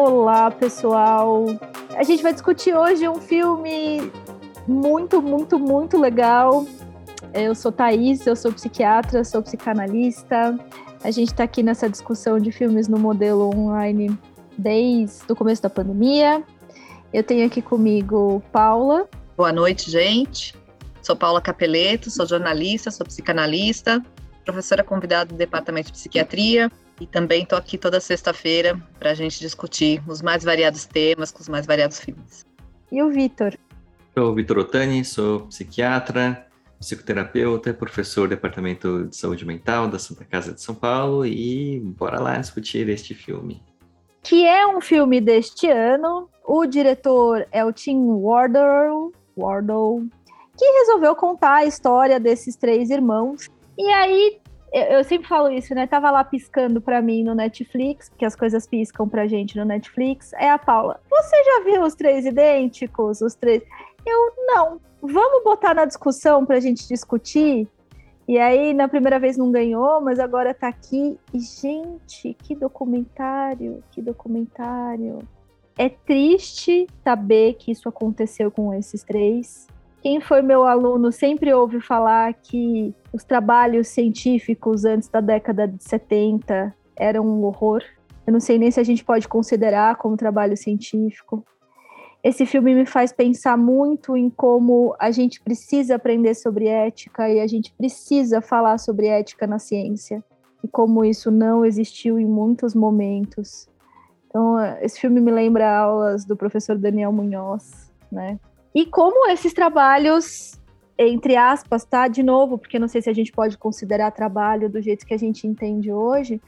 Olá, pessoal. A gente vai discutir hoje um filme muito, muito, muito legal. Eu sou Thaís, eu sou psiquiatra, sou psicanalista. A gente está aqui nessa discussão de filmes no modelo online desde o começo da pandemia. Eu tenho aqui comigo Paula. Boa noite, gente. Sou Paula Capeleto, sou jornalista, sou psicanalista, professora convidada do Departamento de Psiquiatria e também estou aqui toda sexta-feira para a gente discutir os mais variados temas com os mais variados filmes. E o Vitor? Sou o Vitor Otani, sou psiquiatra, psicoterapeuta, professor do Departamento de Saúde Mental da Santa Casa de São Paulo e bora lá discutir este filme. Que é um filme deste ano. O diretor é o Tim Wardle, Wardle que resolveu contar a história desses três irmãos. E aí, eu sempre falo isso, né? Tava lá piscando para mim no Netflix, porque as coisas piscam pra gente no Netflix. É a Paula. Você já viu os três idênticos? Os três. Eu não. Vamos botar na discussão pra gente discutir? E aí, na primeira vez não ganhou, mas agora tá aqui. E, gente, que documentário, que documentário. É triste saber que isso aconteceu com esses três. Quem foi meu aluno sempre ouve falar que os trabalhos científicos antes da década de 70 eram um horror. Eu não sei nem se a gente pode considerar como trabalho científico. Esse filme me faz pensar muito em como a gente precisa aprender sobre ética e a gente precisa falar sobre ética na ciência e como isso não existiu em muitos momentos. Então, esse filme me lembra aulas do professor Daniel Munhoz, né? E como esses trabalhos, entre aspas, tá? De novo, porque não sei se a gente pode considerar trabalho do jeito que a gente entende hoje,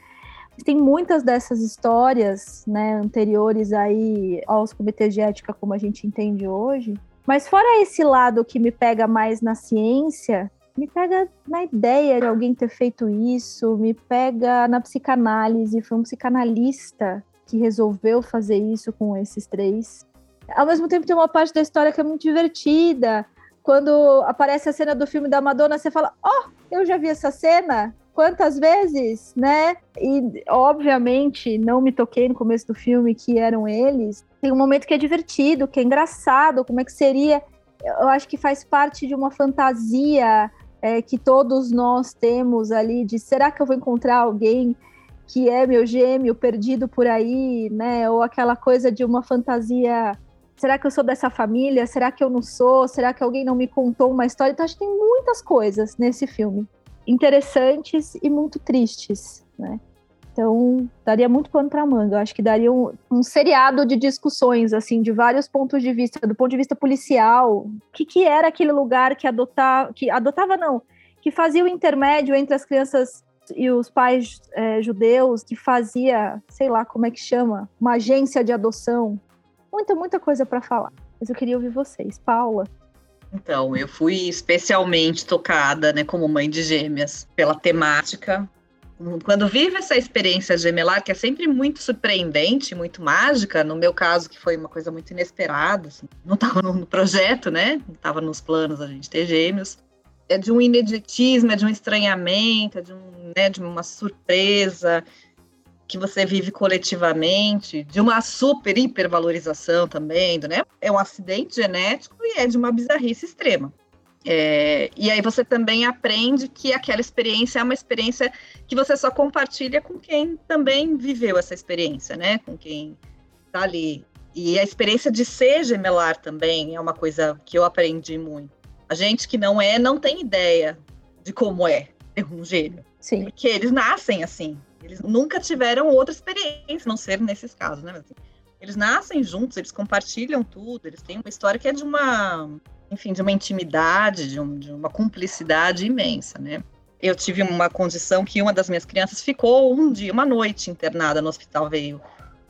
tem muitas dessas histórias, né, anteriores aí aos comitês de ética como a gente entende hoje. Mas fora esse lado que me pega mais na ciência, me pega na ideia de alguém ter feito isso, me pega na psicanálise, foi um psicanalista que resolveu fazer isso com esses três ao mesmo tempo tem uma parte da história que é muito divertida. Quando aparece a cena do filme da Madonna, você fala: "Ó, oh, eu já vi essa cena quantas vezes, né?" E obviamente não me toquei no começo do filme que eram eles. Tem um momento que é divertido, que é engraçado, como é que seria? Eu acho que faz parte de uma fantasia é, que todos nós temos ali de será que eu vou encontrar alguém que é meu gêmeo perdido por aí, né? Ou aquela coisa de uma fantasia Será que eu sou dessa família? Será que eu não sou? Será que alguém não me contou uma história? Então, acho que tem muitas coisas nesse filme interessantes e muito tristes, né? Então, daria muito pano para manga. Eu acho que daria um, um, seriado de discussões, assim, de vários pontos de vista. Do ponto de vista policial, o que, que era aquele lugar que adotava, que adotava não, que fazia o intermédio entre as crianças e os pais é, judeus, que fazia, sei lá como é que chama, uma agência de adoção, muita, muita coisa para falar. Mas eu queria ouvir vocês. Paula. Então, eu fui especialmente tocada, né, como mãe de gêmeas, pela temática. Quando vive essa experiência gemelar, que é sempre muito surpreendente, muito mágica, no meu caso, que foi uma coisa muito inesperada, assim, não estava no projeto, né? Não estava nos planos a gente ter gêmeos. É de um ineditismo, é de um estranhamento, é de, um, né, de uma surpresa, que você vive coletivamente, de uma super hipervalorização também, né? É um acidente genético e é de uma bizarrice extrema. É, e aí você também aprende que aquela experiência é uma experiência que você só compartilha com quem também viveu essa experiência, né? Com quem tá ali. E a experiência de ser gemelar também é uma coisa que eu aprendi muito. A gente que não é, não tem ideia de como é ter um gêmeo. Sim. Porque eles nascem assim. Eles nunca tiveram outra experiência, não ser nesses casos, né? Assim, eles nascem juntos, eles compartilham tudo, eles têm uma história que é de uma, enfim, de uma intimidade, de, um, de uma cumplicidade imensa, né? Eu tive uma condição que uma das minhas crianças ficou um dia, uma noite internada no hospital, veio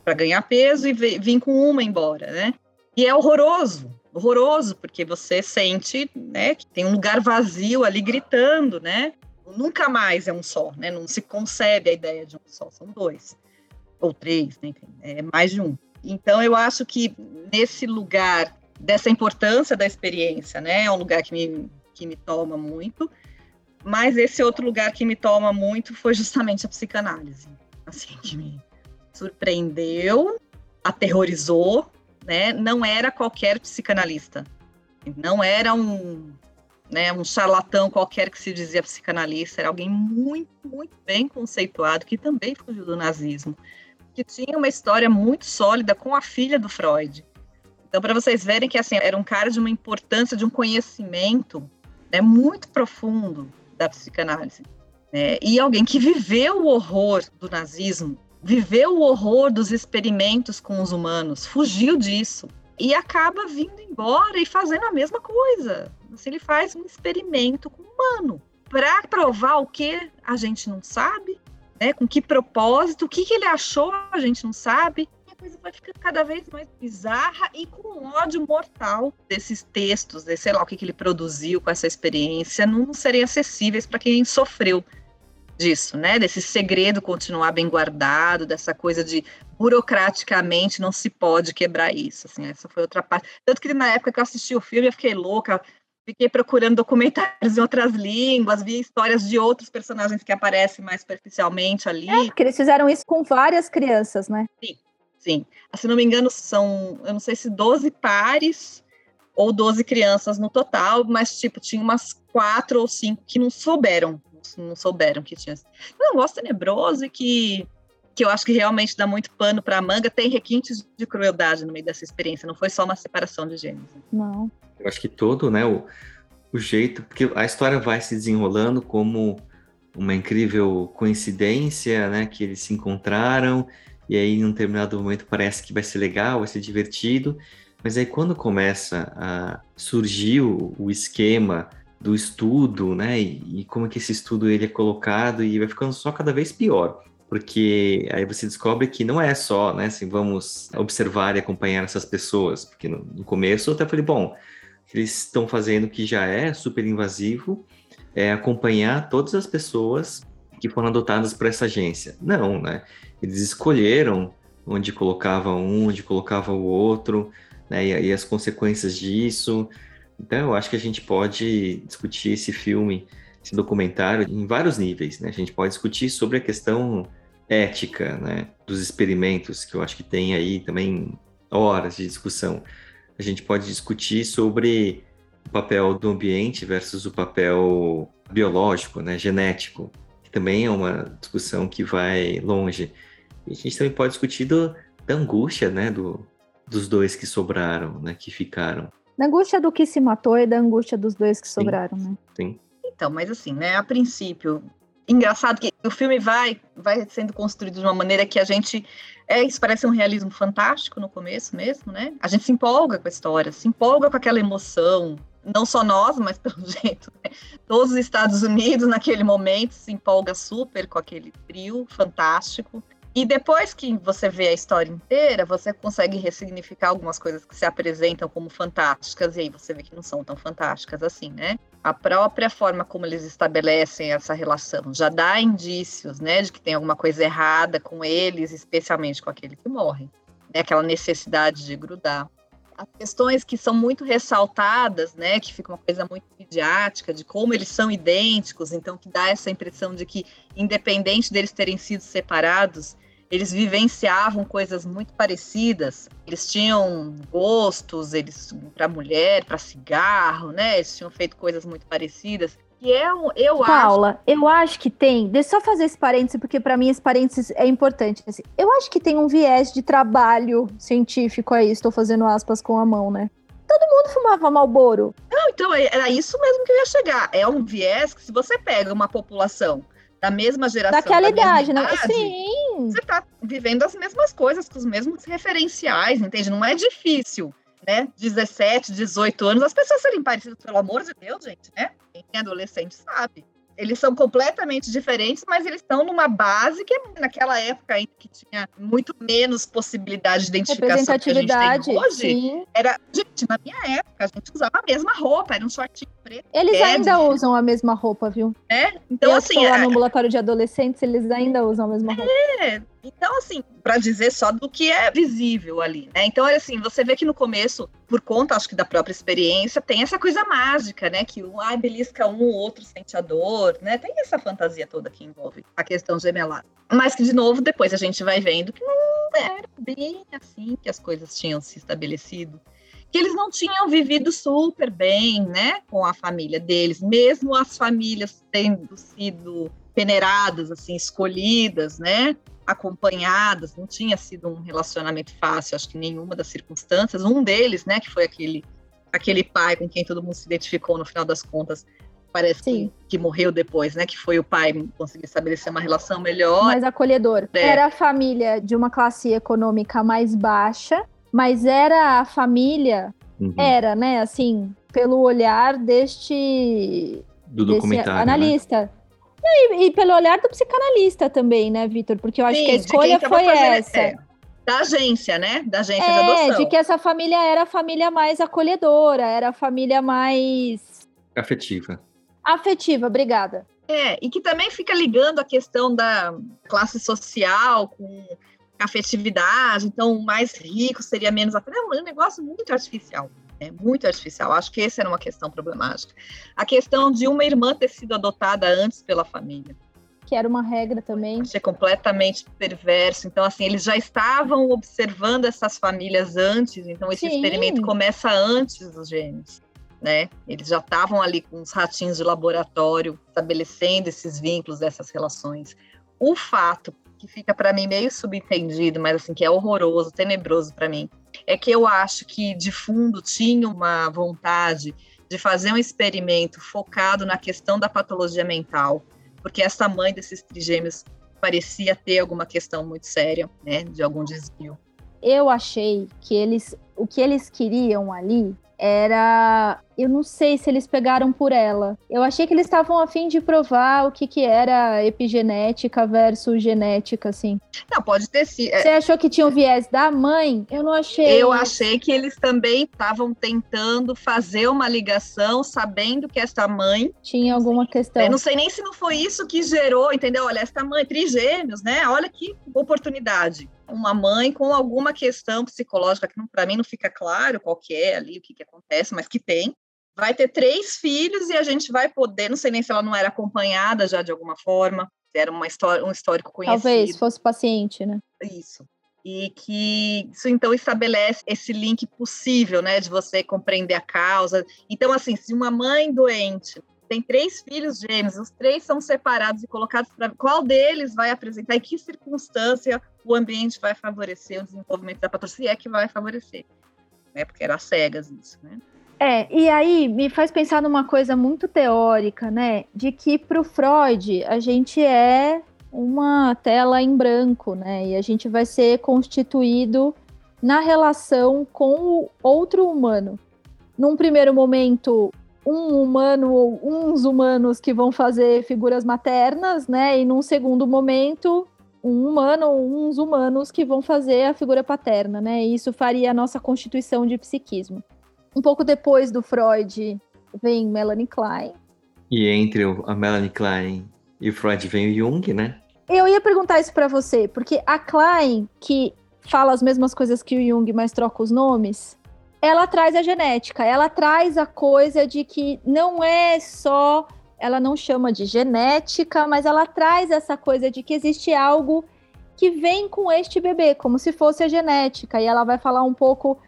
para ganhar peso e veio, vim com uma embora, né? E é horroroso, horroroso, porque você sente, né, que tem um lugar vazio ali gritando, né? Nunca mais é um só, né? Não se concebe a ideia de um só, são dois ou três, né? enfim, é mais de um. Então eu acho que nesse lugar dessa importância da experiência, né, é um lugar que me que me toma muito, mas esse outro lugar que me toma muito foi justamente a psicanálise, assim que me surpreendeu aterrorizou, né, não era qualquer psicanalista. Não era um, né, um charlatão qualquer que se dizia psicanalista, era alguém muito, muito bem conceituado, que também fugiu do nazismo, que tinha uma história muito sólida com a filha do Freud. Então, para vocês verem que assim, era um cara de uma importância, de um conhecimento né, muito profundo da psicanálise. Né, e alguém que viveu o horror do nazismo, viveu o horror dos experimentos com os humanos, fugiu disso e acaba vindo embora e fazendo a mesma coisa. Assim, ele faz um experimento com o humano para provar o que a gente não sabe, né? Com que propósito, o que, que ele achou a gente não sabe. E a coisa vai ficando cada vez mais bizarra e com ódio mortal desses textos, de, sei lá o que, que ele produziu com essa experiência, não serem acessíveis para quem sofreu disso, né? Desse segredo continuar bem guardado, dessa coisa de burocraticamente não se pode quebrar isso. Assim, essa foi outra parte. Tanto que na época que eu assisti o filme, eu fiquei louca, fiquei procurando documentários em outras línguas, vi histórias de outros personagens que aparecem mais superficialmente ali. É, porque eles fizeram isso com várias crianças, né? Sim, sim. Se não me engano, são, eu não sei se 12 pares ou 12 crianças no total, mas, tipo, tinha umas quatro ou cinco que não souberam não souberam que tinha. É um negócio tenebroso e que, que eu acho que realmente dá muito pano para a manga. Tem requintes de crueldade no meio dessa experiência, não foi só uma separação de gêneros. Não. Eu acho que todo, né, o, o jeito, porque a história vai se desenrolando como uma incrível coincidência, né, que eles se encontraram e aí em um determinado momento parece que vai ser legal, vai ser divertido, mas aí quando começa a surgir o, o esquema do estudo, né? E, e, como é que esse estudo ele é colocado e vai ficando só cada vez pior, porque aí você descobre que não é só, né? Assim, vamos observar e acompanhar essas pessoas, porque no, no começo eu até falei, bom, eles estão fazendo que já é super invasivo, é acompanhar todas as pessoas que foram adotadas por essa agência. Não, né? Eles escolheram onde colocava um, onde colocava o outro, né? E, e as consequências disso. Então, eu acho que a gente pode discutir esse filme, esse documentário, em vários níveis, né? A gente pode discutir sobre a questão ética, né? Dos experimentos, que eu acho que tem aí também horas de discussão. A gente pode discutir sobre o papel do ambiente versus o papel biológico, né? Genético, que também é uma discussão que vai longe. E a gente também pode discutir do, da angústia, né? Do, dos dois que sobraram, né? Que ficaram. Da angústia do que se matou e da angústia dos dois que sobraram, sim, né? Sim. Então, mas assim, né, a princípio, engraçado que o filme vai vai sendo construído de uma maneira que a gente é, isso parece um realismo fantástico no começo mesmo, né? A gente se empolga com a história, se empolga com aquela emoção, não só nós, mas pelo jeito, né? todos os Estados Unidos naquele momento se empolga super com aquele trio fantástico. E depois que você vê a história inteira, você consegue ressignificar algumas coisas que se apresentam como fantásticas, e aí você vê que não são tão fantásticas assim, né? A própria forma como eles estabelecem essa relação já dá indícios, né, de que tem alguma coisa errada com eles, especialmente com aquele que morre. Né? Aquela necessidade de grudar as questões que são muito ressaltadas, né, que fica uma coisa muito midiática, de como eles são idênticos, então que dá essa impressão de que, independente deles terem sido separados, eles vivenciavam coisas muito parecidas. Eles tinham gostos, eles para mulher, para cigarro, né? Eles tinham feito coisas muito parecidas. E é um, eu Paula, acho... eu acho que tem. Deixa eu só fazer esse parênteses, porque para mim esse parênteses é importante. Assim, eu acho que tem um viés de trabalho científico aí, estou fazendo aspas com a mão, né? Todo mundo fumava Malboro. Não, então é, era isso mesmo que eu ia chegar. É um viés que se você pega uma população da mesma geração. Daquela da idade, né? Sim. Você está vivendo as mesmas coisas, com os mesmos referenciais, entende? Não é difícil, né? 17, 18 anos, as pessoas serem parecidas, pelo amor de Deus, gente, né? É adolescente sabe eles são completamente diferentes, mas eles estão numa base que naquela época ainda que tinha muito menos possibilidade de identificação que a gente tem hoje. Sim. Era, gente, na minha época a gente usava a mesma roupa, era um shortinho preto. Eles ainda usam a mesma roupa, viu? É? Então Eu assim, lá é... no ambulatório de adolescentes, eles ainda usam a mesma roupa. É. Então, assim, para dizer só do que é visível ali, né? Então, é assim, você vê que no começo, por conta, acho que da própria experiência, tem essa coisa mágica, né? Que um, ai, belisca um, o outro sente a dor, né? Tem essa fantasia toda que envolve a questão gemelar. Mas que, de novo, depois a gente vai vendo que não, era bem assim que as coisas tinham se estabelecido. Que eles não tinham vivido super bem, né, com a família deles, mesmo as famílias tendo sido peneiradas, assim, escolhidas, né, acompanhadas, não tinha sido um relacionamento fácil, acho que nenhuma das circunstâncias. Um deles, né, que foi aquele aquele pai com quem todo mundo se identificou no final das contas, parece que, que, morreu depois, né? Que foi o pai conseguir estabelecer uma relação melhor. Mais acolhedor. É. Era a família de uma classe econômica mais baixa, mas era a família, uhum. era, né? Assim, pelo olhar deste, do documentário, né? analista. Né? E, e, pelo olhar do psicanalista também, né, Vitor? Porque eu acho Sim, que a escolha foi essa. É, da agência, né? Da agência é, de adoção. de que essa família era a família mais acolhedora, era a família mais... Afetiva afetiva, obrigada. É, e que também fica ligando a questão da classe social com afetividade, então o mais rico seria menos afetivo. É um negócio muito artificial, é muito artificial. Acho que essa era uma questão problemática. A questão de uma irmã ter sido adotada antes pela família. Que era uma regra também. Achei completamente perverso. Então, assim, eles já estavam observando essas famílias antes, então esse Sim. experimento começa antes dos gêmeos né? Eles já estavam ali com os ratinhos de laboratório, estabelecendo esses vínculos, essas relações. O fato que fica para mim meio subentendido, mas assim que é horroroso, tenebroso para mim, é que eu acho que de fundo tinha uma vontade de fazer um experimento focado na questão da patologia mental, porque essa mãe desses trigêmeos parecia ter alguma questão muito séria, né, de algum desvio. Eu achei que eles, o que eles queriam ali era. Eu não sei se eles pegaram por ela. Eu achei que eles estavam a fim de provar o que, que era epigenética versus genética, assim. Não, pode ter sido. Você achou que tinha o viés da mãe? Eu não achei. Eu achei que eles também estavam tentando fazer uma ligação, sabendo que essa mãe. Tinha alguma questão. Eu não sei nem se não foi isso que gerou, entendeu? Olha, essa mãe, trigêmeos, né? Olha que oportunidade uma mãe com alguma questão psicológica que para mim não fica claro qual que é ali, o que, que acontece, mas que tem, vai ter três filhos e a gente vai poder, não sei nem se ela não era acompanhada já de alguma forma, era uma história, um histórico conhecido. Talvez fosse paciente, né? Isso. E que isso então estabelece esse link possível, né, de você compreender a causa. Então, assim, se uma mãe doente tem três filhos gêmeos, os três são separados e colocados para qual deles vai apresentar, em que circunstância o ambiente vai favorecer o desenvolvimento da patologia, é que vai favorecer, né? Porque era cegas isso, né? É, e aí me faz pensar numa coisa muito teórica, né? De que para o Freud a gente é uma tela em branco, né? E a gente vai ser constituído na relação com o outro humano. Num primeiro momento, um humano ou uns humanos que vão fazer figuras maternas, né? E num segundo momento, um humano ou uns humanos que vão fazer a figura paterna, né? E isso faria a nossa constituição de psiquismo. Um pouco depois do Freud vem Melanie Klein. E entre a Melanie Klein e o Freud vem o Jung, né? Eu ia perguntar isso para você, porque a Klein, que fala as mesmas coisas que o Jung, mas troca os nomes, ela traz a genética, ela traz a coisa de que não é só, ela não chama de genética, mas ela traz essa coisa de que existe algo que vem com este bebê, como se fosse a genética, e ela vai falar um pouco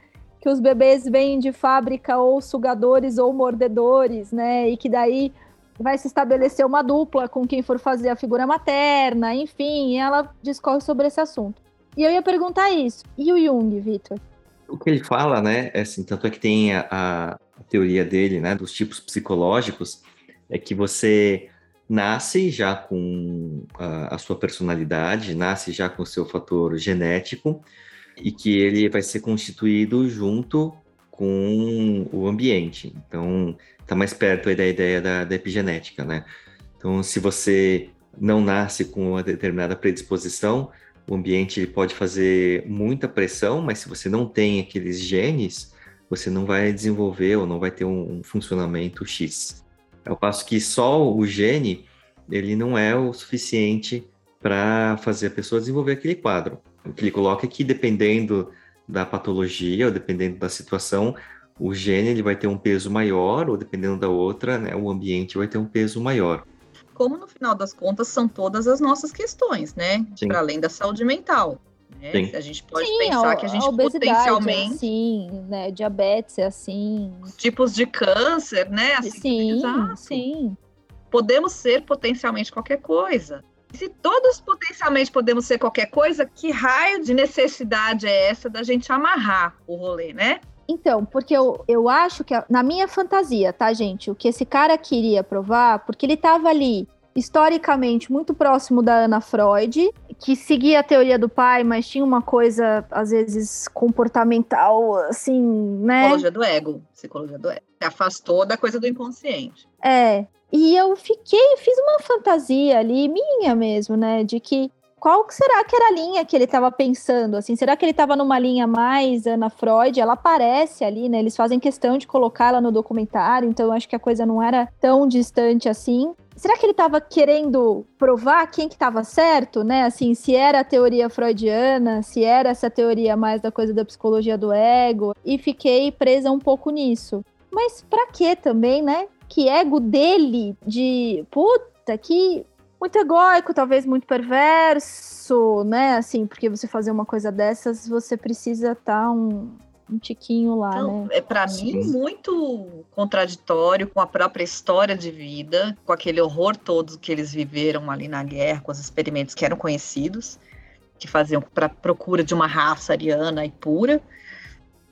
que os bebês vêm de fábrica ou sugadores ou mordedores, né? E que daí vai se estabelecer uma dupla com quem for fazer a figura materna, enfim, ela discorre sobre esse assunto. E eu ia perguntar isso. E o Jung, Vitor? O que ele fala, né, é assim, tanto é que tem a, a, teoria dele, né, dos tipos psicológicos, é que você nasce já com a, a, sua personalidade, nasce já com o seu fator genético e que ele vai ser constituído junto com o ambiente. Então, está mais perto aí da ideia da, da epigenética, né? Então, se você não nasce com uma determinada predisposição, o ambiente ele pode fazer muita pressão, mas se você não tem aqueles genes, você não vai desenvolver ou não vai ter um, funcionamento X. Ao passo que só o gene, ele não é o suficiente para fazer a pessoa desenvolver aquele quadro. O que ele coloca é que dependendo da patologia ou dependendo da situação, o gene ele vai ter um peso maior ou dependendo da outra, né, o ambiente vai ter um peso maior como no final das contas são todas as nossas questões, né? Para além da saúde mental. Né? A gente pode sim, pensar a, que a gente a potencialmente. É sim, né? Diabetes é assim. Tipos de câncer, né? Assim, sim, exato. sim. Podemos ser potencialmente qualquer coisa. Se todos potencialmente podemos ser qualquer coisa, que raio de necessidade é essa da gente amarrar o rolê, né? Então, porque eu, eu acho que, na minha fantasia, tá, gente? O que esse cara queria provar, porque ele tava ali historicamente muito próximo da Ana Freud, que seguia a teoria do pai, mas tinha uma coisa, às vezes, comportamental, assim, né? Psicologia do ego. Psicologia do ego. Se afastou da coisa do inconsciente. É. E eu fiquei, fiz uma fantasia ali, minha mesmo, né? De que qual será que era a linha que ele estava pensando? Assim, será que ele estava numa linha mais Ana Freud? Ela aparece ali, né? Eles fazem questão de colocá-la no documentário, então acho que a coisa não era tão distante assim. Será que ele estava querendo provar quem que estava certo, né? Assim, se era a teoria freudiana, se era essa teoria mais da coisa da psicologia do ego, e fiquei presa um pouco nisso. Mas para que também, né? Que ego dele de puta que muito egóico, talvez muito perverso, né? Assim, porque você fazer uma coisa dessas, você precisa estar tá um, um tiquinho lá, Não, né? É para mim muito contraditório com a própria história de vida, com aquele horror todo que eles viveram ali na guerra, com os experimentos que eram conhecidos, que faziam para procura de uma raça ariana e pura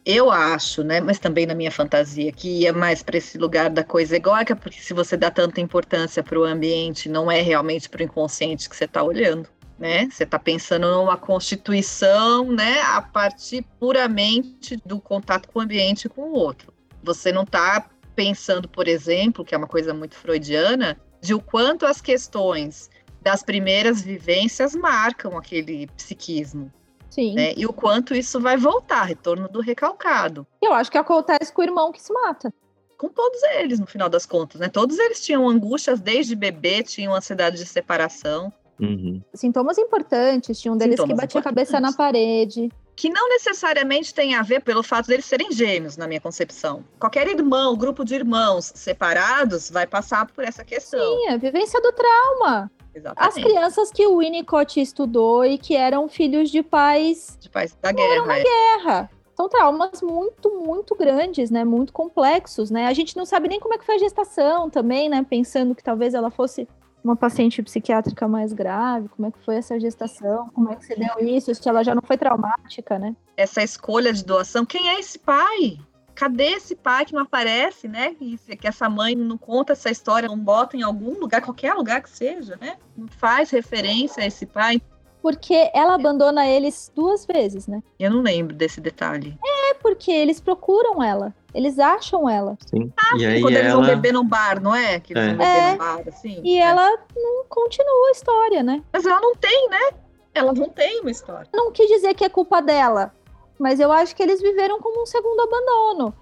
eu acho, né, mas também na minha fantasia, que ia mais para esse lugar da coisa egóica, porque se você dá tanta importância para o ambiente, não é realmente para o inconsciente que você está olhando, né? Você está pensando numa constituição, né, a partir puramente do contato com o ambiente e com o outro. Você não está pensando, por exemplo, que é uma coisa muito freudiana, de o quanto as questões das primeiras vivências marcam aquele psiquismo. Sim. Né? E o quanto isso vai voltar, retorno do recalcado. Eu acho que acontece com o irmão que se mata. Com todos eles, no final das contas, né? Todos eles tinham angústias desde bebê, tinham ansiedade de separação. Uhum. Sintomas importantes, tinha um deles Sintomas que batia a cabeça na parede. Que não necessariamente tem a ver pelo fato deles serem gêmeos, na minha concepção. Qualquer irmão, grupo de irmãos separados, vai passar por essa questão. Sim, a vivência do trauma. Exatamente. As crianças que o Winnicott estudou e que eram filhos de pais. De pais da guerra. Na é. guerra. São traumas muito, muito grandes, né? Muito complexos, né? A gente não sabe nem como é que foi a gestação também, né? Pensando que talvez ela fosse uma paciente psiquiátrica mais grave, como é que foi essa gestação, como é que se deu isso, se ela já não foi traumática, né? Essa escolha de doação, quem é esse pai? Cadê esse pai que não aparece, né? Que, que essa mãe não conta essa história, não bota em algum lugar, qualquer lugar que seja, né? Não faz referência a esse pai. Porque ela abandona eles duas vezes, né? Eu não lembro desse detalhe. É, porque eles procuram ela. Eles acham ela. Sim. Ah, e aí quando ela... eles vão beber num bar, não é? Que eles é. vão beber é. num bar, assim. E é. ela não continua a história, né? Mas ela não tem, né? Ela não tem uma história. Não quis dizer que é culpa dela mas eu acho que eles viveram como um segundo abandono.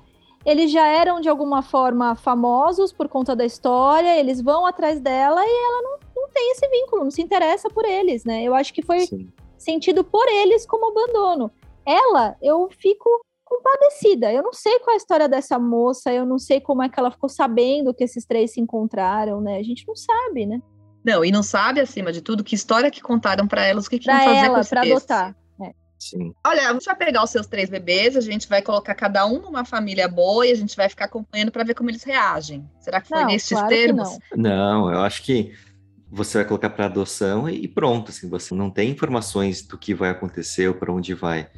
Eles já eram de alguma forma famosos por conta da história, eles vão atrás dela e ela não, não tem esse vínculo, não se interessa por eles, né? Eu acho que foi Sim. sentido por eles como abandono. Ela, eu fico compadecida. Eu não sei qual é a história dessa moça, eu não sei como é que ela ficou sabendo que esses três se encontraram, né? A gente não sabe, né? Não, e não sabe, acima de tudo, que história que contaram para elas, o que, que pra iam fazer ela, com esse pra adotar. Sim. Olha, a gente vai pegar os seus três bebês, a gente vai colocar cada um numa família boa e a gente vai ficar acompanhando para ver como eles reagem. Será que foi não, nesses claro termos? Não. não, eu acho que você vai colocar para adoção e pronto, assim, você não tem informações do que vai acontecer ou para onde vai.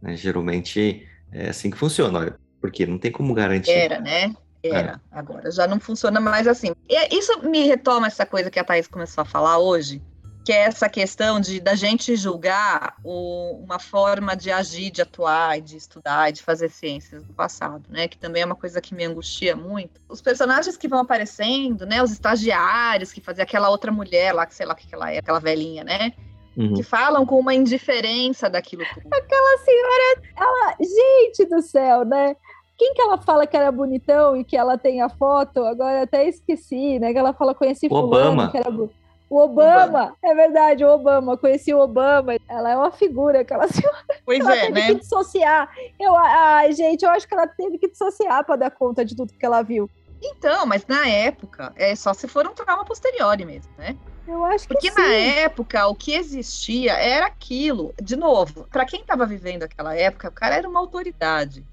Né? Geralmente é assim que funciona, olha, porque não tem como garantir. Era, né? Era. É. Agora já não funciona mais assim. E isso me retoma essa coisa que a Thaís começou a falar hoje, que é essa questão de da gente julgar o, uma forma de agir, de atuar, de estudar, de fazer ciências do passado, né? Que também é uma coisa que me angustia muito. Os personagens que vão aparecendo, né? Os estagiários que fazia aquela outra mulher lá, que sei lá o que ela é, aquela velhinha, né? Uhum. Que falam com uma indiferença daquilo tudo. Aquela senhora, ela, gente do céu, né? Quem que ela fala que era bonitão e que ela tem a foto? Agora até esqueci, né? Que ela fala conheci Obama. fulano que era bonito. O Obama, Obama, é verdade, o Obama, conheci o Obama, ela é uma figura, aquela senhora. Pois ela é, teve né? que dissociar. Eu, ai, gente, eu acho que ela teve que dissociar para dar conta de tudo que ela viu. Então, mas na época, é só se for um trauma posterior mesmo, né? Eu acho que Porque sim. na época o que existia era aquilo. De novo, para quem estava vivendo aquela época, o cara era uma autoridade,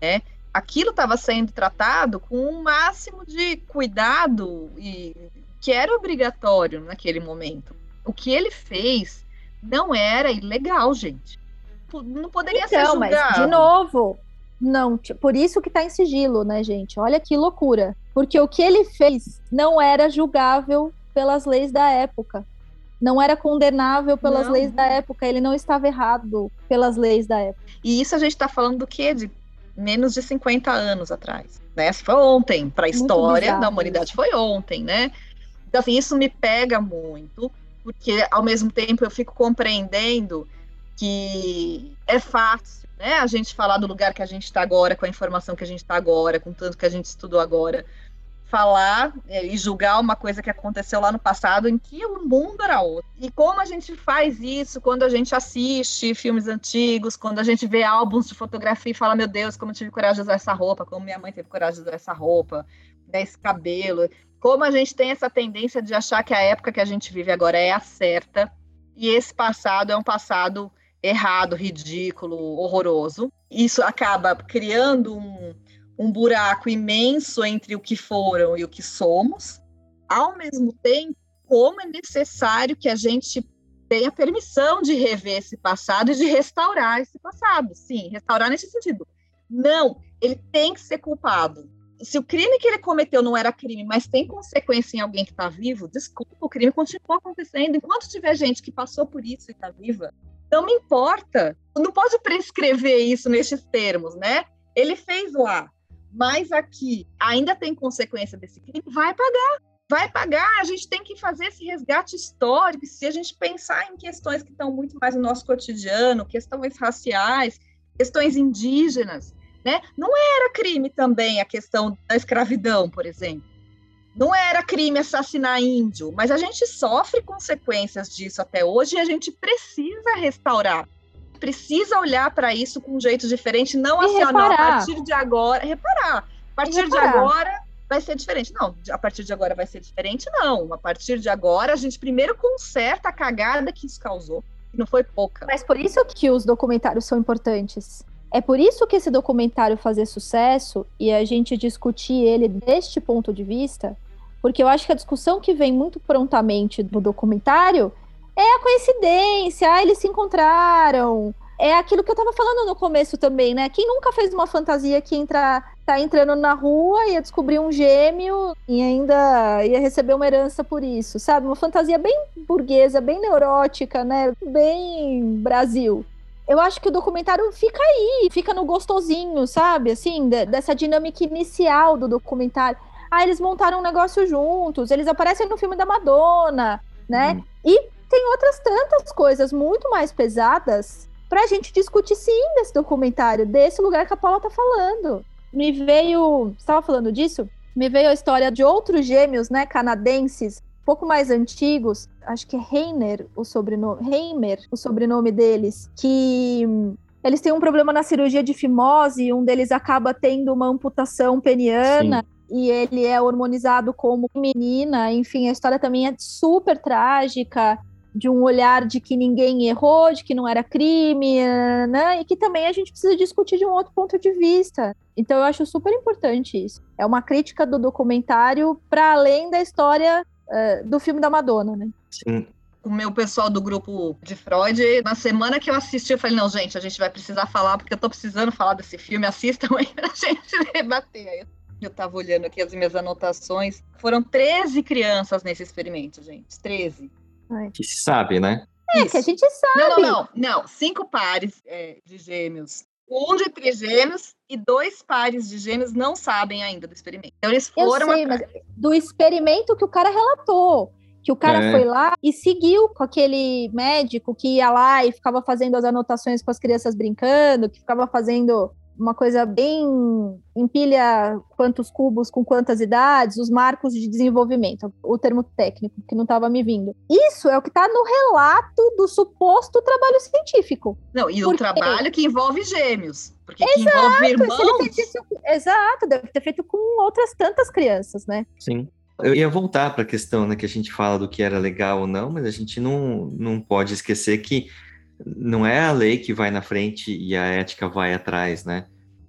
né? Aquilo estava sendo tratado com um máximo de cuidado e que era obrigatório naquele momento. O que ele fez não era ilegal, gente. Não poderia ser Então, mas julgado. de novo, não, por isso que tá em sigilo, né, gente? Olha que loucura. Porque o que ele fez não era julgável pelas leis da época. Não era condenável pelas Não. leis da época. Ele não estava errado pelas leis da época. E isso a gente está falando do quê? De menos de 50 anos atrás. Né? Foi ontem, para a história bizarro da humanidade, isso. foi ontem, né? Então, assim, isso me pega muito, porque ao mesmo tempo eu fico compreendendo que é fácil, né? A gente falar do lugar que a gente está agora, com a informação que a gente está agora, com tanto que a gente estudou agora, falar é, e julgar uma coisa que aconteceu lá no passado em que o mundo era outro. E como a gente faz isso quando a gente assiste filmes antigos, quando a gente vê álbuns de fotografia e fala, meu Deus, como eu tive coragem de usar essa roupa, como minha mãe teve coragem de usar essa roupa, né, esse cabelo. Como a gente tem essa tendência de achar que a época que a gente vive agora é a certa e esse passado é um passado errado, ridículo, horroroso. Isso acaba criando um, um buraco imenso entre o que foram e o que somos. Ao mesmo tempo, como é necessário que a gente tenha permissão de rever esse passado e de restaurar esse passado. Sim, restaurar nesse sentido. Não, ele tem que ser culpado. Se o crime que ele cometeu não era crime, mas tem consequência em alguém que está vivo, desculpa, o crime continua acontecendo. Enquanto tiver gente que passou por isso e está viva, não me importa. Não pode prescrever isso nesses termos, né? Ele fez lá, mas aqui ainda tem consequência desse crime, vai pagar. Vai pagar, a gente tem que fazer esse resgate histórico. Se a gente pensar em questões que estão muito mais no nosso cotidiano, questões raciais, questões indígenas, né? Não era crime também a questão da escravidão, por exemplo. Não era crime assassinar índio, mas a gente sofre consequências disso até hoje e a gente precisa restaurar. Precisa olhar para isso com um jeito diferente, não E assim, não, a partir de agora, reparar. A partir de reparar. agora vai ser diferente. Não, a partir de agora vai ser diferente, não. A partir de agora a gente primeiro conserta a cagada que isso causou. E não foi pouca. Mas por isso que os documentários são importantes. É por isso que esse documentário fazer sucesso e a gente discutir ele deste ponto de vista, porque eu acho que a discussão que vem muito prontamente do documentário é a coincidência, ah, eles se encontraram. É aquilo que eu tava falando no começo também, né? Quem nunca fez uma fantasia que entra, tá entrando na rua, ia descobrir um gêmeo e ainda ia receber uma herança por isso, sabe? Uma fantasia bem burguesa, bem neurótica, né? Bem Brasil. Eu acho que o documentário fica aí, fica no gostosinho, sabe? Assim, de- dessa dinâmica inicial do documentário. Ah, eles montaram um negócio juntos, eles aparecem no filme da Madonna, né? E tem outras tantas coisas muito mais pesadas pra gente discutir sim desse documentário, desse lugar que a Paula tá falando. Me veio. Você tava falando disso? Me veio a história de outros gêmeos, né, canadenses, pouco mais antigos, acho que é Reiner o sobrenome, Heimer, o sobrenome deles, que hum, eles têm um problema na cirurgia de fimose, um deles acaba tendo uma amputação peniana e ele é hormonizado como menina, enfim, a história também é super trágica, de um olhar de que ninguém errou, de que não era crime, né? E que também a gente precisa discutir de um outro ponto de vista. Então eu acho super importante isso. É uma crítica do documentário para além da história eh, do filme da Madonna, né? Sim. o meu pessoal do grupo de Freud, na semana que eu assisti, eu falei, não, gente, a gente vai precisar falar, porque eu tô precisando falar desse filme, assistam aí pra gente debater. Aí Eu tava olhando aqui as minhas anotações. Foram 13 crianças nesse experimento, gente. 13. Que se sabe, né? É que a gente sabe. Não, não, não. Não, cinco pares é, de gêmeos. Um de trigêmeos e dois pares de gêmeos não sabem ainda do experimento. Então eles Eu foram sei, atrás. mas do experimento que o cara relatou. Que o cara É. foi lá e seguiu com aquele médico que ia lá e ficava fazendo as anotações com as crianças brincando, que ficava fazendo uma coisa bem empilha quantos cubos com quantas idades, os marcos de desenvolvimento, o termo técnico que não estava me vindo. Isso é o que está no relato do suposto trabalho científico. Não, e o Porque- trabalho que envolve gêmeos. Porque que envolve irmãos. fez isso, exato, deve ter feito com outras tantas crianças, né? Sim. Eu ia voltar para a questão né, que a gente fala do que era legal ou não, mas a gente não, não pode esquecer que não é a lei que vai na frente e a ética vai atrás, né?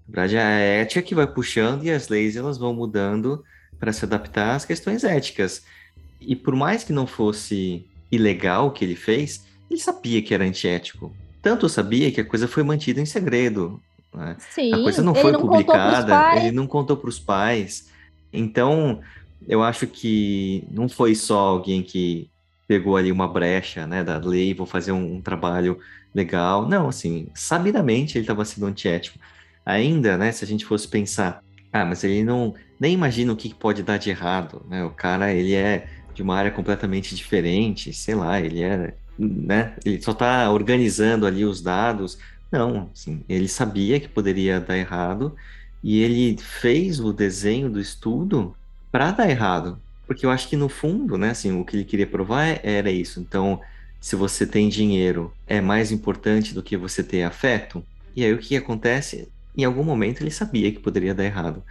Na verdade, é a ética que vai puxando e as leis elas vão mudando para se adaptar às questões éticas. E por mais que não fosse ilegal o que ele fez, ele sabia que era antiético. Tanto sabia que a coisa foi mantida em segredo. Né? Sim, a coisa não foi não publicada, ele não contou para os pais. Então, eu acho que não foi só alguém que pegou ali uma brecha né, da lei, vou fazer um, um trabalho legal. Não, assim, sabidamente ele estava sendo antiético. Ainda, né, se a gente fosse pensar, ah, mas ele não nem imagina o que pode dar de errado, né? O cara, ele é de uma área completamente diferente, sei lá, ele é, né? Ele só está organizando ali os dados. Não, assim, ele sabia que poderia dar errado e ele fez o desenho do estudo para dar errado. Porque eu acho que no fundo, né, assim, o que ele queria provar era isso. Então, se você tem dinheiro, é mais importante do que você ter afeto. E aí o que acontece? Em algum momento ele sabia que poderia dar errado.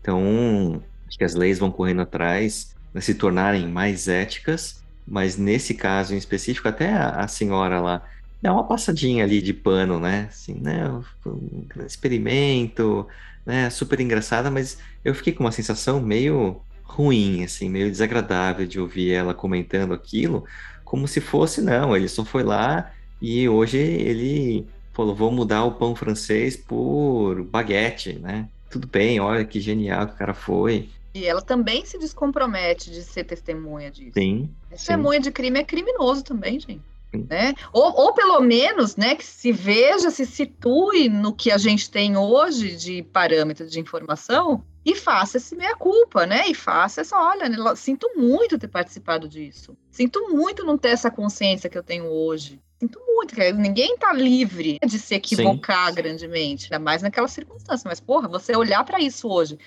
Então, acho que as leis vão correndo atrás, né, se tornarem mais éticas, mas nesse caso em específico, até a, a senhora lá dá uma passadinha ali de pano, né? Assim, né? Um experimento, né? Super engraçada, mas eu fiquei com uma sensação meio ruim, assim, meio desagradável de ouvir ela comentando aquilo, como se fosse, não, ele só foi lá e hoje ele falou, vou mudar o pão francês por baguete, né? Tudo bem, olha que genial que o cara foi. E ela também se descompromete de ser testemunha disso. Sim. Testemunha sim. de crime é criminoso também, gente. Né? Ou, ou pelo menos né, que se veja, se situe no que a gente tem hoje de parâmetro de informação e faça esse meia-culpa, né? E faça essa, olha, né, sinto muito ter participado disso. Sinto muito não ter essa consciência que eu tenho hoje. Sinto muito, que ninguém está livre de se equivocar Sim. grandemente, ainda mais naquela circunstância. Mas, porra, você olhar para isso hoje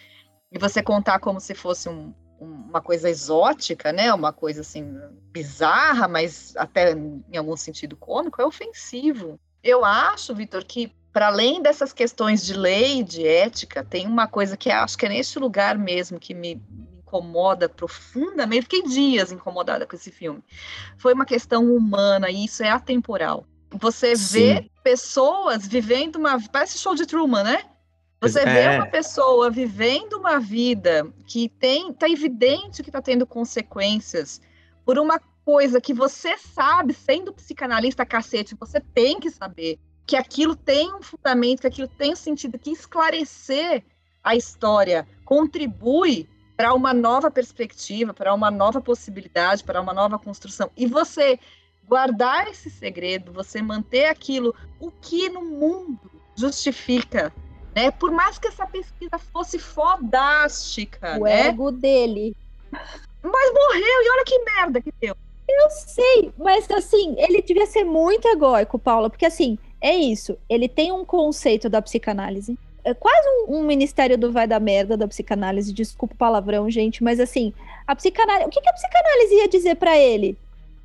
e você contar como se fosse um, uma coisa exótica, né? Uma coisa assim bizarra, mas até em algum sentido cômico, é ofensivo. Eu acho, Vitor, que para além dessas questões de lei, de ética, tem uma coisa que acho que é neste lugar mesmo que me incomoda profundamente. Fiquei dias incomodada com esse filme. Foi uma questão humana e isso é atemporal. Você Sim. vê pessoas vivendo uma. Parece show de Truman, né? Você vê é. uma pessoa vivendo uma vida que tem, tá evidente que está tendo consequências por uma coisa que você sabe, sendo psicanalista cacete, você tem que saber que aquilo tem um fundamento, que aquilo tem um sentido, que esclarecer a história contribui para uma nova perspectiva, para uma nova possibilidade, para uma nova construção. E você guardar esse segredo, você manter aquilo, o que no mundo justifica né? Por mais que essa pesquisa fosse fodástica, o né? ego dele. Mas morreu e olha que merda que deu. Eu sei, mas assim, ele devia ser muito egóico, Paula, porque assim, é isso. Ele tem um conceito da psicanálise. É quase um, um ministério do vai da merda da psicanálise. Desculpa o palavrão, gente, mas assim, a psicanálise. O que, que a psicanálise ia dizer para ele?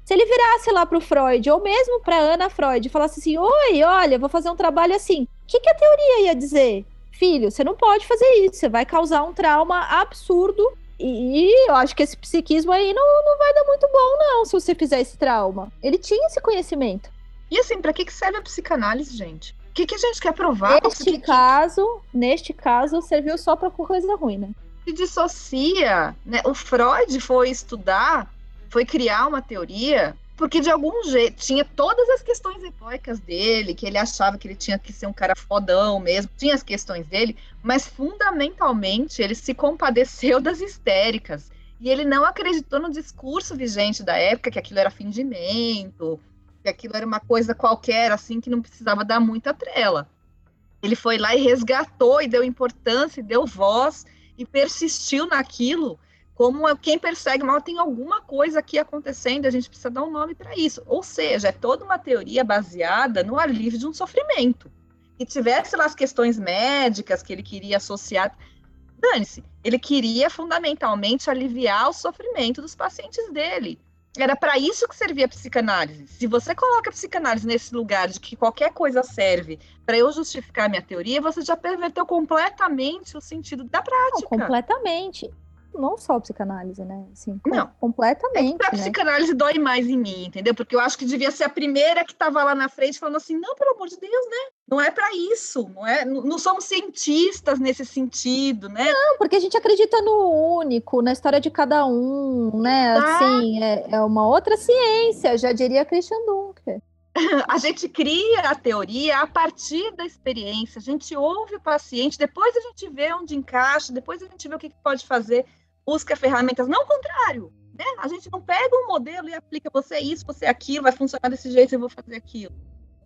Se ele virasse lá pro Freud, ou mesmo pra Ana Freud, e falasse assim: Oi, olha, vou fazer um trabalho assim. O que, que a teoria ia dizer? Filho, você não pode fazer isso, você vai causar um trauma absurdo. E, eu acho que esse psiquismo aí não, não vai dar muito bom, não, se você fizer esse trauma. Ele tinha esse conhecimento. E assim, para que, que serve a psicanálise, gente? O que, que a gente quer provar? Neste que, caso, que... neste caso, serviu só para coisa ruim, né? Se dissocia, né? O Freud foi estudar foi criar uma teoria porque de algum jeito tinha todas as questões egóicas dele, que ele achava que ele tinha que ser um cara fodão mesmo, tinha as questões dele, mas fundamentalmente ele se compadeceu das histéricas. E ele não acreditou no discurso vigente da época, que aquilo era fingimento, que aquilo era uma coisa qualquer, assim, que não precisava dar muita trela. Ele foi lá e resgatou, e deu importância, e deu voz, e persistiu naquilo como quem persegue mal tem alguma coisa aqui acontecendo, a gente precisa dar um nome para isso. Ou seja, é toda uma teoria baseada no alívio de um sofrimento. E tivesse lá as questões médicas que ele queria associar, dane-se, ele queria fundamentalmente aliviar o sofrimento dos pacientes dele. Era para isso que servia a psicanálise. Se você coloca a psicanálise nesse lugar de que qualquer coisa serve para eu justificar minha teoria, você já perverteu completamente o sentido da prática. Não, completamente. Não só a psicanálise, né? Assim, não. completamente. É a né? psicanálise dói mais em mim, entendeu? Porque eu acho que devia ser a primeira que estava lá na frente falando assim: não, pelo amor de Deus, né? Não é para isso, não é? Não somos cientistas nesse sentido, né? Não, porque a gente acredita no único, na história de cada um, né? Assim, é, é uma outra ciência, já diria Christian Dunker. a gente cria a teoria a partir da experiência, a gente ouve o paciente, depois a gente vê onde encaixa, depois a gente vê o que pode fazer, busca ferramentas, não o contrário, né? A gente não pega um modelo e aplica você é isso, você é aquilo, vai funcionar desse jeito, eu vou fazer aquilo.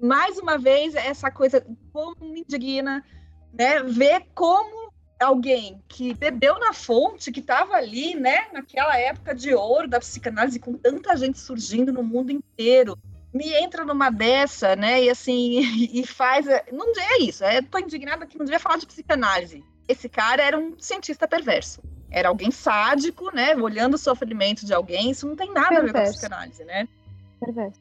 Mais uma vez, essa coisa como me indigna, né? Ver como alguém que bebeu na fonte, que estava ali, né, naquela época de ouro da psicanálise, com tanta gente surgindo no mundo inteiro, me entra numa dessa, né? E assim, e faz. Não é isso. É, tô indignada que não devia falar de psicanálise. Esse cara era um cientista perverso. Era alguém sádico, né? Olhando o sofrimento de alguém. Isso não tem nada perverso. a ver com a psicanálise, né? Perverso.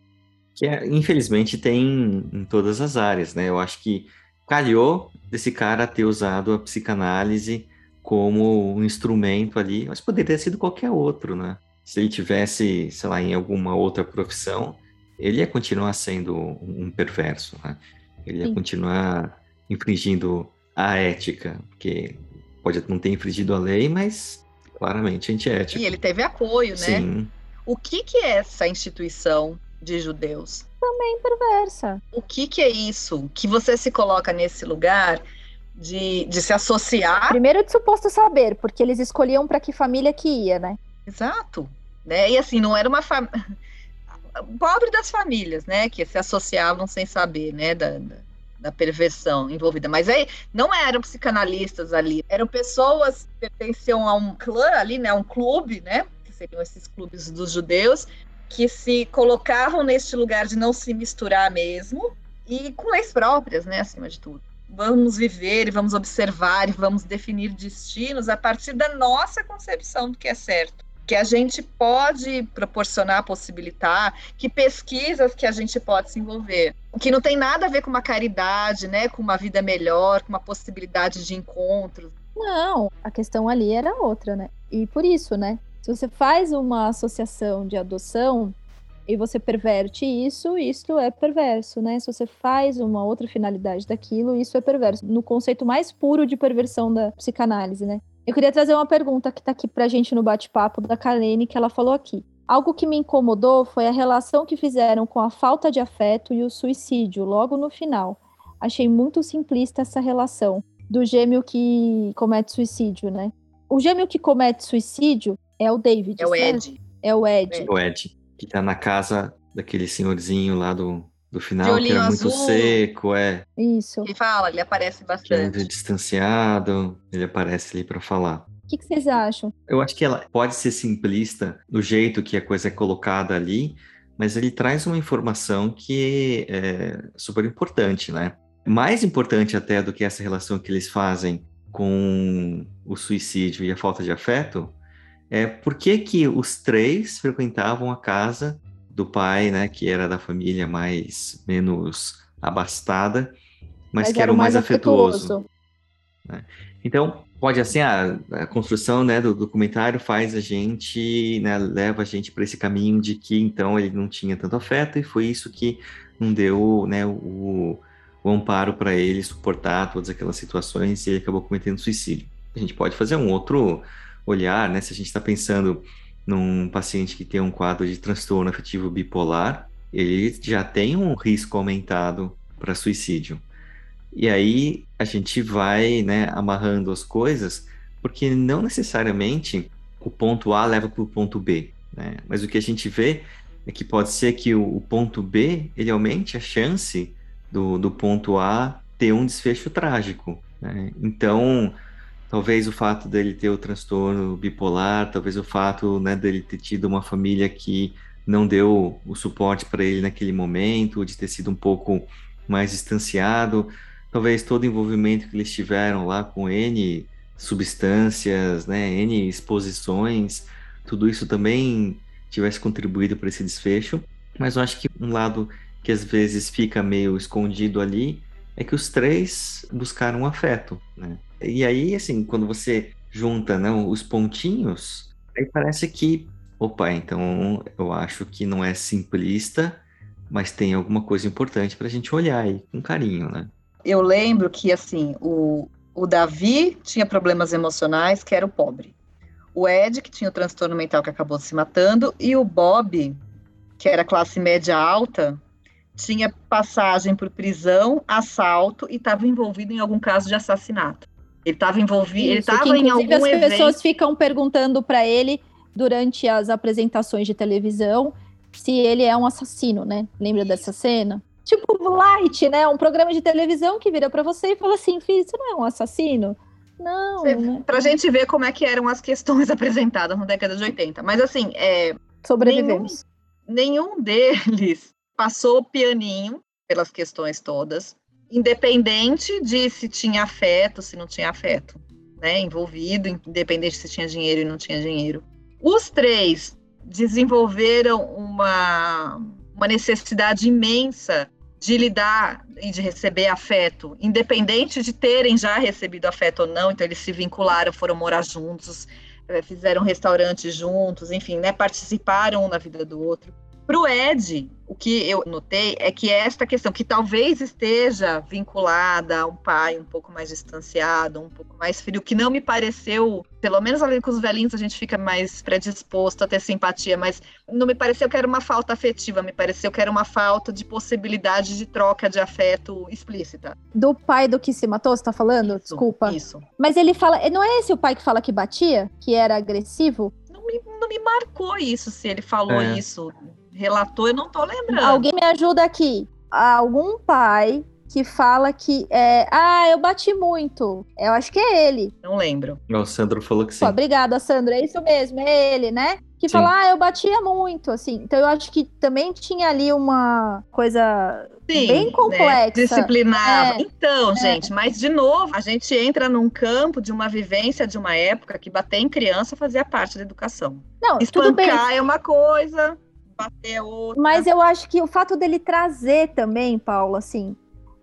Que é, infelizmente tem em todas as áreas, né? Eu acho que calhou desse cara ter usado a psicanálise como um instrumento ali, mas poderia ter sido qualquer outro, né? Se ele tivesse, sei lá, em alguma outra profissão, ele ia continuar sendo um perverso, né? Ele ia Sim. continuar infringindo a ética, porque pode não ter infringido a lei, mas claramente antiético. E ele teve apoio, né? Sim. O que, que é essa instituição de judeus? Também perversa. O que, que é isso? Que você se coloca nesse lugar de, de se associar. Primeiro de suposto saber, porque eles escolhiam para que família que ia, né? Exato. Né? E assim, não era uma família pobre das famílias, né, que se associavam sem saber, né, da, da perversão envolvida. Mas aí não eram psicanalistas ali, eram pessoas que pertenciam a um clã ali, né, a um clube, né, que seriam esses clubes dos judeus, que se colocavam neste lugar de não se misturar mesmo e com leis próprias, né, acima de tudo. Vamos viver vamos observar vamos definir destinos a partir da nossa concepção do que é certo que a gente pode proporcionar, possibilitar, que pesquisas que a gente pode se envolver, que não tem nada a ver com uma caridade, né, com uma vida melhor, com uma possibilidade de encontros. Não, a questão ali era outra, né? E por isso, né? Se você faz uma associação de adoção e você perverte isso, isso é perverso, né? Se você faz uma outra finalidade daquilo, isso é perverso. No conceito mais puro de perversão da psicanálise, né? Eu queria trazer uma pergunta que está aqui para a gente no bate-papo da Kalene, que ela falou aqui. Algo que me incomodou foi a relação que fizeram com a falta de afeto e o suicídio, logo no final. Achei muito simplista essa relação do gêmeo que comete suicídio, né? O gêmeo que comete suicídio é o David. É o Ed. É o Ed. É o Ed, que tá na casa daquele senhorzinho lá do, do final, que era muito seco, é. Isso. Ele fala, ele aparece bastante. É muito distanciado, ele aparece ali para falar. O que, que, vocês acham? Eu acho que ela pode ser simplista no jeito que a coisa é colocada ali, mas ele traz uma informação que é super importante, né? Mais importante até do que essa relação que eles fazem com o suicídio e a falta de afeto é por que, que os três frequentavam a casa do pai, né, que era da família mais menos abastada, mas, mas que era o mais, afetuoso. afetuoso. Né? Então, pode assim, a, a construção né, do documentário faz a gente, né, leva a gente para esse caminho de que então ele não tinha tanto afeto e foi isso que não deu né, o, o amparo para ele suportar todas aquelas situações e ele acabou cometendo suicídio. A gente pode fazer um outro olhar, né, se a gente está pensando num paciente que tem um quadro de transtorno afetivo bipolar, ele já tem um risco aumentado para suicídio. E aí a gente vai né, amarrando as coisas, porque não necessariamente o ponto A leva para o ponto B. Né? Mas o que a gente vê é que pode ser que o, o ponto B ele aumente a chance do, do ponto A ter um desfecho trágico. Né? Então, Talvez o fato dele ter o transtorno bipolar, talvez o fato né, dele ter tido uma família que não deu o suporte para ele naquele momento, de ter sido um pouco mais distanciado, talvez todo o envolvimento que eles tiveram lá com N substâncias, né, N exposições, tudo isso também tivesse contribuído para esse desfecho. Mas eu acho que um lado que às vezes fica meio escondido ali é que os três buscaram afeto, né? E aí, assim, quando você junta né, os pontinhos, aí parece que, opa, então eu acho que não é simplista, mas tem alguma coisa importante para a gente olhar aí com carinho, né? Eu lembro que, assim, o, o Davi tinha problemas emocionais, que era o pobre. O Ed, que tinha o transtorno mental que acabou se matando, e o Bob, que era classe média alta, tinha passagem por prisão, assalto e estava envolvido em algum caso de assassinato. Ele estava envolvido, ele estava em algum as evento. As pessoas ficam perguntando para ele durante as apresentações de televisão se ele é um assassino, né? Lembra dessa cena? Tipo Light, né? Um programa de televisão que vira para você e fala assim, filho, você não é um assassino? Não. Você, né? Pra gente ver como é que eram as questões apresentadas na década de 80. Mas assim, é. Sobrevivemos. Nenhum, nenhum deles passou o pianinho pelas questões todas, independente de se tinha afeto, se não tinha afeto, né? Envolvido, independente se tinha dinheiro e não tinha dinheiro. Os três desenvolveram uma, uma necessidade imensa de lidar e de receber afeto, independente de terem já recebido afeto ou não, então eles se vincularam, foram morar juntos, eh, fizeram restaurantes juntos, enfim, né, participaram um na vida do outro. Para o Ed, o que eu notei é que esta questão, que talvez esteja vinculada a um pai um pouco mais distanciado, um pouco mais frio, que não me pareceu, pelo menos ali com os velhinhos a gente fica mais predisposto a ter simpatia, mas não me pareceu que era uma falta afetiva, me pareceu que era uma falta de possibilidade de troca de afeto explícita. Do pai do que se matou, você tá falando? Isso, Desculpa. Isso. Mas ele fala, não é esse o pai que fala que batia? Que era agressivo? Não me, não me marcou isso, se ele falou é. isso relatou, eu não tô lembrando. Alguém me ajuda aqui. Algum pai que fala que é, ah, eu bati muito. Eu acho que é ele. Não lembro. O Sandro falou que sim. obrigada, Sandro. É isso mesmo, é ele, né? Que sim. fala, ah, eu batia muito, assim. Então eu acho que também tinha ali uma coisa Sim, bem né? complexa. Né? Disciplinava. É, então, é. gente, mas de novo, a gente entra num campo de uma vivência de uma época que bater em criança fazia parte da educação. Não, Espancar é uma coisa, bater outra. Mas eu acho que o fato dele trazer também, Paulo, assim,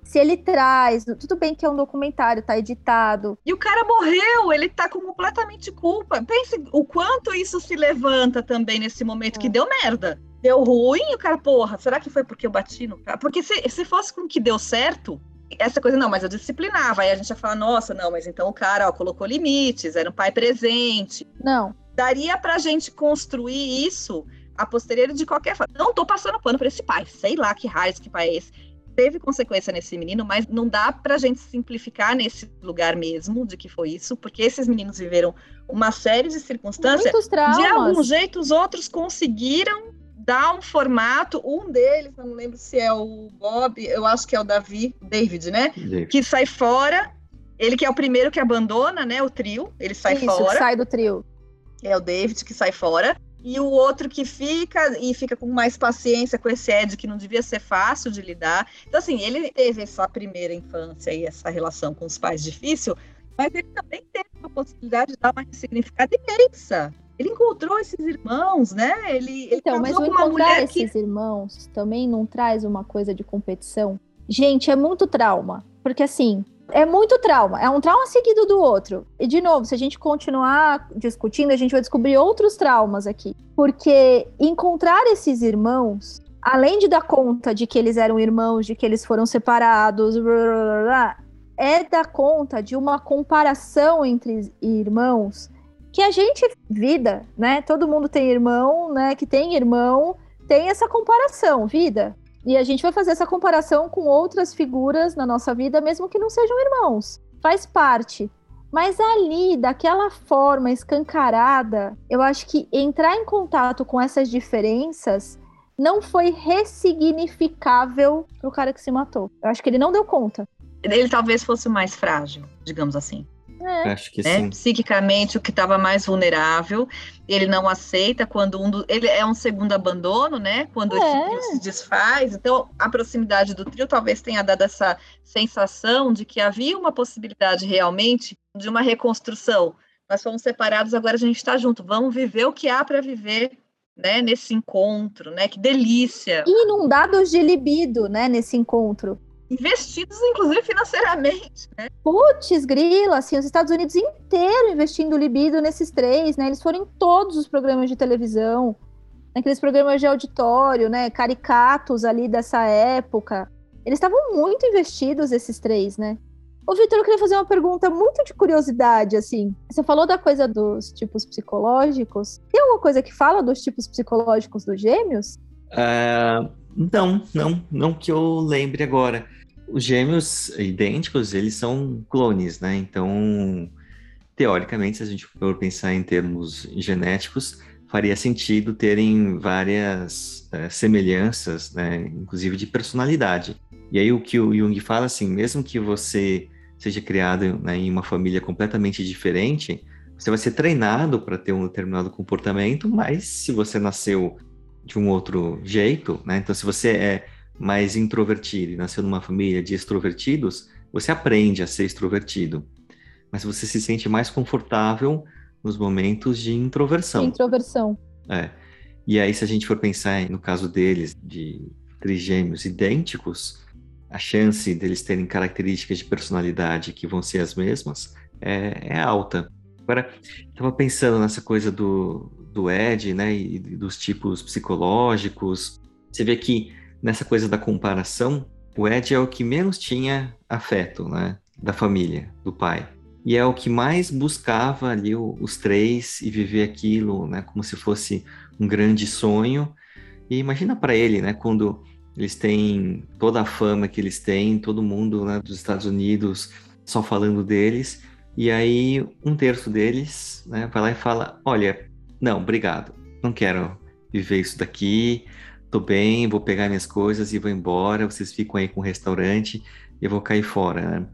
se ele traz, tudo bem que é um documentário, tá editado. E o cara morreu, ele tá com completamente culpa. Pense o quanto isso se levanta também nesse momento é. que deu merda. Deu ruim, o cara, porra, será que foi porque eu bati no cara? Porque se, se fosse com que deu certo, essa coisa, não, mas eu disciplinava. Aí a gente ia falar, nossa, não, mas então o cara ó, colocou limites, era um pai presente. Não. Daria pra gente construir isso a posteriori de qualquer forma. Não tô passando pano para esse pai, sei lá que raio que pai é esse. Teve consequência nesse menino, mas não dá pra gente simplificar nesse lugar mesmo de que foi isso, porque esses meninos viveram uma série de circunstâncias. De algum jeito, os outros conseguiram dar um formato. Um deles, não lembro se é o Bob, eu acho que é o Davi, David, né? David. Que sai fora. Ele que é o primeiro que abandona, né? O trio. Ele sai Isso, fora. sai do trio. É o David que sai fora e o outro que fica e fica com mais paciência com esse Ed, que não devia ser fácil de lidar. Então, assim, ele teve essa primeira infância e essa relação com os pais difícil, mas ele também teve a possibilidade de dar uma ressignificada imensa. Ele encontrou esses irmãos, né? Ele, ele então, mas o encontrar esses que... irmãos também não traz uma coisa de competição? Gente, é muito trauma. Porque assim, é muito trauma, é um trauma seguido do outro. E de novo, se a gente continuar discutindo, a gente vai descobrir outros traumas aqui. Porque encontrar esses irmãos, além de dar conta de que eles eram irmãos, de que eles foram separados, blá, blá, blá, é dar conta de uma comparação entre irmãos que a gente vida, né? Todo mundo tem irmão, né? Que tem irmão, tem essa comparação, vida. E a gente vai fazer essa comparação com outras figuras na nossa vida, mesmo que não sejam irmãos. Faz parte. Mas ali, daquela forma escancarada, eu acho que entrar em contato com essas diferenças não foi ressignificável pro cara que se matou. Eu acho que ele não deu conta. Ele talvez fosse mais frágil, digamos assim. É. Acho que né? sim. Psiquicamente, o que estava mais vulnerável, ele não aceita quando um do, ele é um segundo abandono, né? Quando é. esse trio se desfaz. Então, a proximidade do trio talvez tenha dado essa sensação de que havia uma possibilidade realmente de uma reconstrução. Nós fomos separados, agora a gente está junto. Vamos viver o que há para viver né, nesse encontro, né? Que delícia. E inundados de libido, né, nesse encontro. Investidos, inclusive financeiramente. Né? Putz, grila, assim, os Estados Unidos inteiro investindo libido nesses três, né? Eles foram em todos os programas de televisão, naqueles programas de auditório, né? Caricatos ali dessa época. Eles estavam muito investidos, esses três, né? Ô, Vitor, eu queria fazer uma pergunta muito de curiosidade, assim. Você falou da coisa dos tipos psicológicos. Tem alguma coisa que fala dos tipos psicológicos dos gêmeos? Uh, não, não, não que eu lembre agora. Os gêmeos idênticos, eles são clones, né? Então, teoricamente, se a gente for pensar em termos genéticos, faria sentido terem várias uh, semelhanças, né? Inclusive de personalidade. E aí o que o Jung fala assim, mesmo que você seja criado né, em uma família completamente diferente, você vai ser treinado para ter um determinado comportamento, mas se você nasceu de um outro jeito, né? Então, se você é mais introvertido e nasceu numa família de extrovertidos, você aprende a ser extrovertido. Mas você se sente mais confortável nos momentos de introversão. Introversão. É. E aí, se a gente for pensar no caso deles, de trigêmeos idênticos, a chance deles terem características de personalidade que vão ser as mesmas é, é alta. Agora, estava pensando nessa coisa do, do Ed, né, e dos tipos psicológicos. Você vê que nessa coisa da comparação, o Ed é o que menos tinha afeto, né, da família, do pai. E é o que mais buscava ali os três e viver aquilo, né, como se fosse um grande sonho. E imagina para ele, né, quando eles têm toda a fama que eles têm, todo mundo né, dos Estados Unidos só falando deles. E aí um terço deles né, vai lá e fala: Olha, não, obrigado, não quero viver isso daqui, tô bem, vou pegar minhas coisas e vou embora. Vocês ficam aí com o restaurante, eu vou cair fora. Né?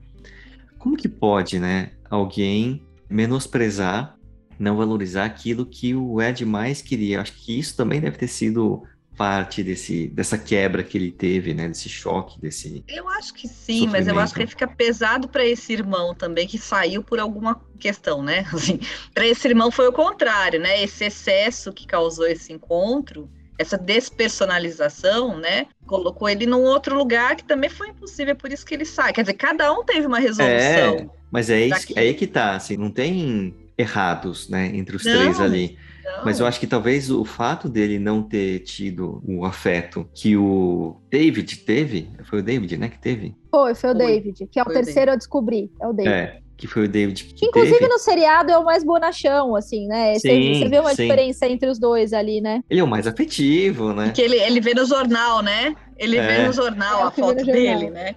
Como que pode, né, alguém menosprezar, não valorizar aquilo que o Ed mais queria? Acho que isso também deve ter sido parte desse, dessa quebra que ele teve, né? Desse choque, desse. Eu acho que sim, mas eu acho que fica pesado para esse irmão também que saiu por alguma questão, né? Assim, para esse irmão foi o contrário, né? Esse excesso que causou esse encontro, essa despersonalização, né? Colocou ele num outro lugar que também foi impossível, é por isso que ele sai. Quer dizer, cada um teve uma resolução. É, mas é, isso, é aí que tá, assim, não tem errados, né, entre os não. três ali. Mas eu acho que talvez o fato dele não ter tido o afeto que o David teve, foi o David, né, que teve? Foi, foi o foi. David, que é o foi terceiro a descobrir, é o David. É, que foi o David que Inclusive teve. no seriado é o mais bonachão, assim, né? Sim, você, você vê uma sim. diferença entre os dois ali, né? Ele é o mais afetivo, né? Que ele, ele vê no jornal, né? Ele é. vê no jornal é, a foto dele, né?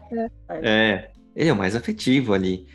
É. é, ele é o mais afetivo ali.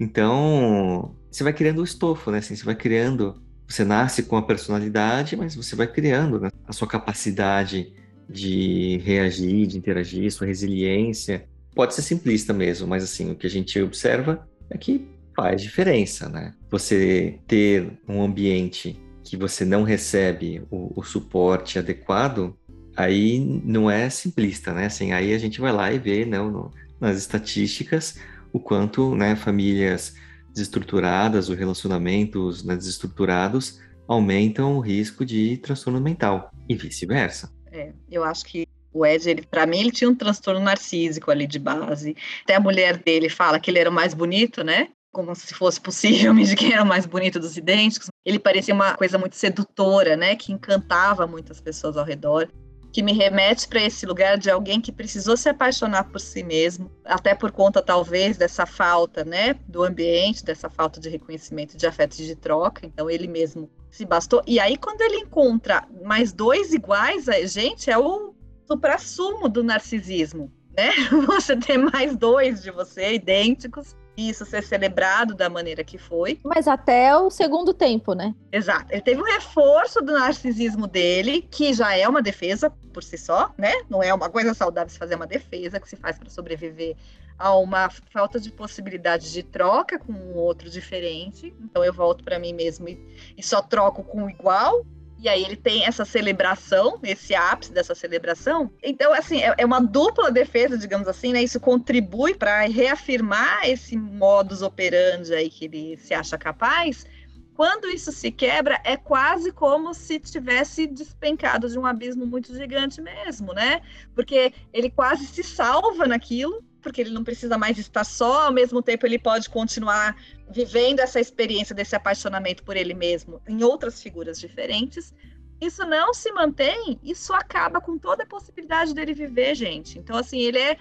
Então, você vai criando o estofo, né? Assim, você vai criando você nasce com a personalidade, mas você vai criando né? a sua capacidade de reagir, de interagir, sua resiliência. Pode ser simplista mesmo, mas assim, o que a gente observa é que faz diferença, né? Você ter um ambiente que você não recebe o, o suporte adequado, aí não é simplista, né? Assim, aí a gente vai lá e vê, não, no, nas estatísticas, o quanto, né, famílias desestruturadas ou relacionamentos né, desestruturados aumentam o risco de transtorno mental e vice-versa. É, eu acho que o Ed, ele, para mim, ele tinha um transtorno narcísico ali de base. Até a mulher dele fala que ele era o mais bonito, né? Como se fosse possível de quem era o mais bonito dos idênticos. Ele parecia uma coisa muito sedutora, né? Que encantava muitas pessoas ao redor que me remete para esse lugar de alguém que precisou se apaixonar por si mesmo, até por conta talvez dessa falta, né, do ambiente, dessa falta de reconhecimento, de afeto e de troca. Então ele mesmo se bastou. E aí quando ele encontra mais dois iguais, a gente é o supra-sumo do narcisismo, né? Você ter mais dois de você idênticos isso ser celebrado da maneira que foi. Mas até o segundo tempo, né? Exato. Ele teve um reforço do narcisismo dele, que já é uma defesa por si só, né? Não é uma coisa saudável se fazer uma defesa que se faz para sobreviver a uma falta de possibilidade de troca com um outro diferente. Então eu volto para mim mesmo e, e só troco com o igual. E aí ele tem essa celebração, esse ápice dessa celebração. Então, assim, é, é uma dupla defesa, digamos assim, né? Isso contribui para reafirmar esse modus operandi aí que ele se acha capaz. Quando isso se quebra, é quase como se tivesse despencado de um abismo muito gigante mesmo, né? Porque ele quase se salva naquilo, porque ele não precisa mais estar só, ao mesmo tempo ele pode continuar vivendo essa experiência desse apaixonamento por ele mesmo em outras figuras diferentes. Isso não se mantém, isso acaba com toda a possibilidade dele viver, gente. Então, assim, ele é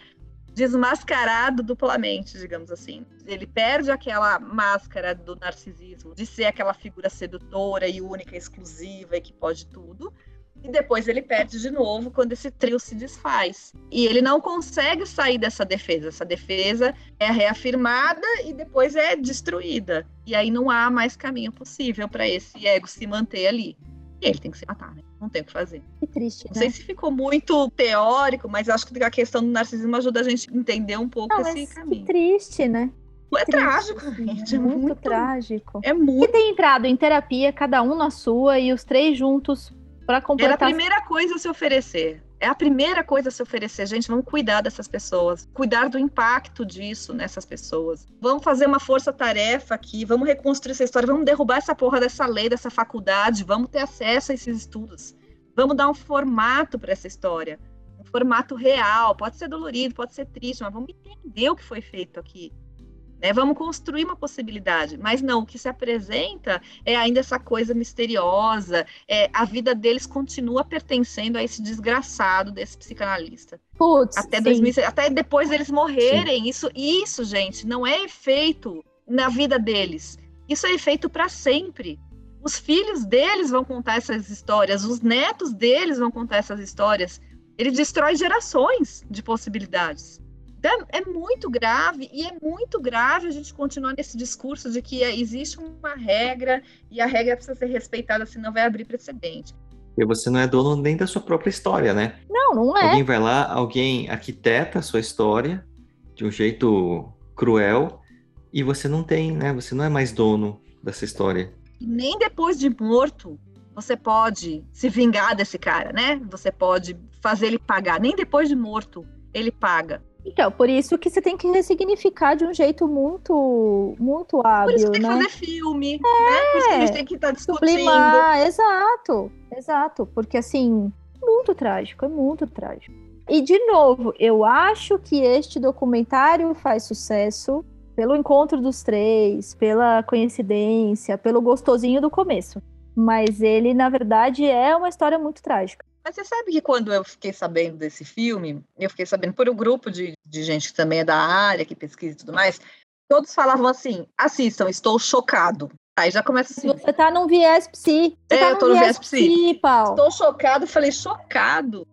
desmascarado duplamente, digamos assim. Ele perde aquela máscara do narcisismo, de ser aquela figura sedutora e única, exclusiva e que pode tudo. E depois ele perde de novo quando esse trio se desfaz. E ele não consegue sair dessa defesa. Essa defesa é reafirmada e depois é destruída. E aí não há mais caminho possível para esse ego se manter ali. E ele tem que se matar, né? Não tem o que fazer. Que triste, Não sei né? se ficou muito teórico, mas acho que a questão do narcisismo ajuda a gente a entender um pouco Não, esse mas que caminho. triste, né? É triste, trágico, gente. É muito, muito, trágico. É E muito. tem entrado em terapia, cada um na sua e os três juntos para Era a completar. primeira coisa a se oferecer. É a primeira coisa a se oferecer. Gente, vamos cuidar dessas pessoas. Cuidar do impacto disso nessas pessoas. Vamos fazer uma força-tarefa aqui. Vamos reconstruir essa história. Vamos derrubar essa porra dessa lei, dessa faculdade. Vamos ter acesso a esses estudos. Vamos dar um formato para essa história. Um formato real. Pode ser dolorido, pode ser triste, mas vamos entender o que foi feito aqui. Né? Vamos construir uma possibilidade. Mas não, o que se apresenta é ainda essa coisa misteriosa, é, a vida deles continua pertencendo a esse desgraçado desse psicanalista. Putz, Até, sim. 2006, até depois deles morrerem. Isso, isso, gente, não é efeito na vida deles. Isso é efeito para sempre. Os filhos deles vão contar essas histórias, os netos deles vão contar essas histórias. Ele destrói gerações de possibilidades. Então, é muito grave, e é muito grave a gente continuar nesse discurso de que existe uma regra e a regra precisa ser respeitada, senão vai abrir precedente. Porque você não é dono nem da sua própria história, né? Não, não é. Alguém vai lá, alguém arquiteta a sua história de um jeito cruel e você não tem, né? Você não é mais dono dessa história. E nem depois de morto você pode se vingar desse cara, né? Você pode fazer ele pagar. Nem depois de morto ele paga. Então, por isso que você tem que ressignificar de um jeito muito, muito Por isso hábil, que tem que né? fazer filme, né? Por isso que a gente tem que estar discutindo. Sublimar, exato, exato, porque assim, muito trágico, é muito trágico. E de novo, eu acho que este documentário faz sucesso pelo encontro dos três, pela coincidência, pelo gostosinho do começo. Mas ele, na verdade, é uma história muito trágica. Mas você sabe que quando eu fiquei sabendo desse filme, eu fiquei sabendo por um grupo de, de gente que também é da área, que pesquisa e tudo mais, todos falavam assim: assistam, estou chocado. Aí já começa assim. Você tá num viés psi. Você É, tá eu tô no viés psi. Paulo. Estou chocado. Falei, chocado?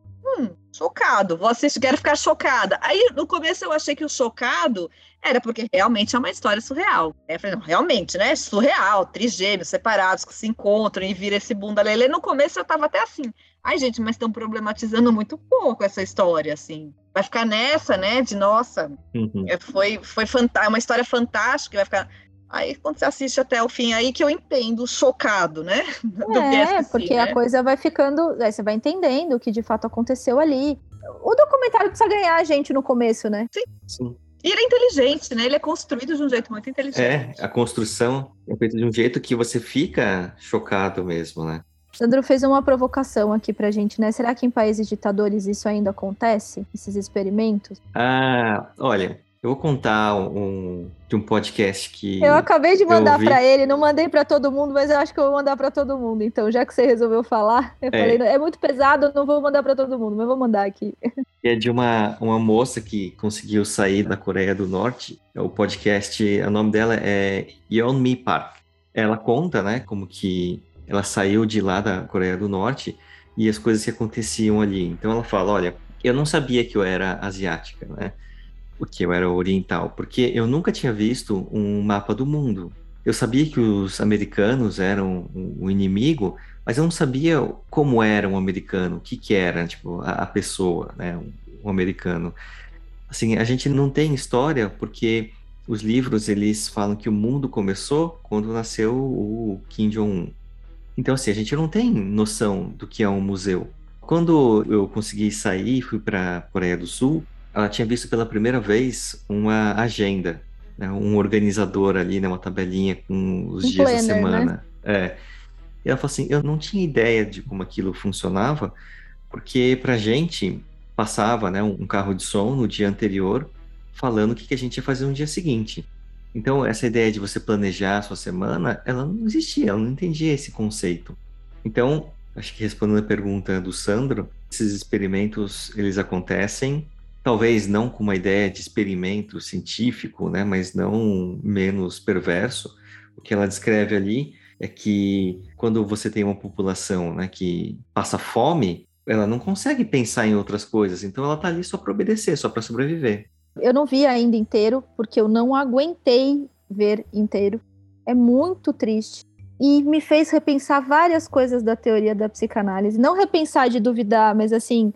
Chocado. Assistir, quero ficar chocada. Aí, no começo, eu achei que o chocado era porque realmente é uma história surreal. Aí eu falei, não, realmente, né? Surreal, trigêmeos separados que se encontram e vira esse bunda lelê. No começo, eu tava até assim, ai, gente, mas estão problematizando muito pouco essa história, assim. Vai ficar nessa, né? De nossa, Uhum. é, foi, foi fanta- uma história fantástica, vai ficar. Aí, quando você assiste até o fim, aí que eu entendo, chocado, né? Do É, PSC, porque né? a coisa vai ficando. Aí você vai entendendo o que de fato aconteceu ali. O documentário precisa ganhar a gente no começo, né? Sim. E ele é inteligente, né? Ele é construído de um jeito muito É, inteligente. a construção é feita de um jeito que você fica chocado mesmo, né? Sandro fez uma provocação aqui pra gente, né? Será que em países ditadores isso ainda acontece? Esses experimentos? Ah, olha, eu vou contar um, de um podcast que Eu acabei de mandar pra ele, não mandei pra todo mundo, mas eu acho que eu vou mandar pra todo mundo. Então, já que você resolveu falar, eu É. falei, é muito pesado, eu não vou mandar pra todo mundo, mas vou mandar aqui. é de uma, uma moça que conseguiu sair da Coreia do Norte. O podcast, o nome dela é Yeonmi Park. Ela conta, né, como que ela saiu de lá da Coreia do Norte e as coisas que aconteciam ali. Então ela fala, olha, eu não sabia que eu era asiática, né? O que eu era oriental, porque eu nunca tinha visto um mapa do mundo. Eu sabia que os americanos eram um inimigo, mas eu não sabia como era um americano, o que que era, tipo, a, a pessoa, né, um, um americano. Assim, a gente não tem história porque os livros, eles falam que o mundo começou quando nasceu o Kim Jong-un. Então, assim, a gente não tem noção do que é um museu. Quando eu consegui sair fui para Coreia do Sul, ela tinha visto pela primeira vez uma agenda, né, um organizador ali, né, uma tabelinha com os Um dias da planner, né? semana. É. E ela falou assim: eu não tinha ideia de como aquilo funcionava, porque pra gente passava né, um carro de som no dia anterior falando o que a gente ia fazer no dia seguinte. Então, essa ideia de você planejar a sua semana, ela não existia, ela não entendia esse conceito. Então, acho que respondendo a pergunta do Sandro, esses experimentos, eles acontecem, talvez não com uma ideia de experimento científico, né, mas não menos perverso. O que ela descreve ali é que quando você tem uma população né, que passa fome, ela não consegue pensar em outras coisas, então ela está ali só para obedecer, só para sobreviver. Eu não vi ainda inteiro, porque eu não aguentei ver inteiro. É muito triste. E me fez repensar várias coisas da teoria da psicanálise. Não repensar de duvidar, mas assim,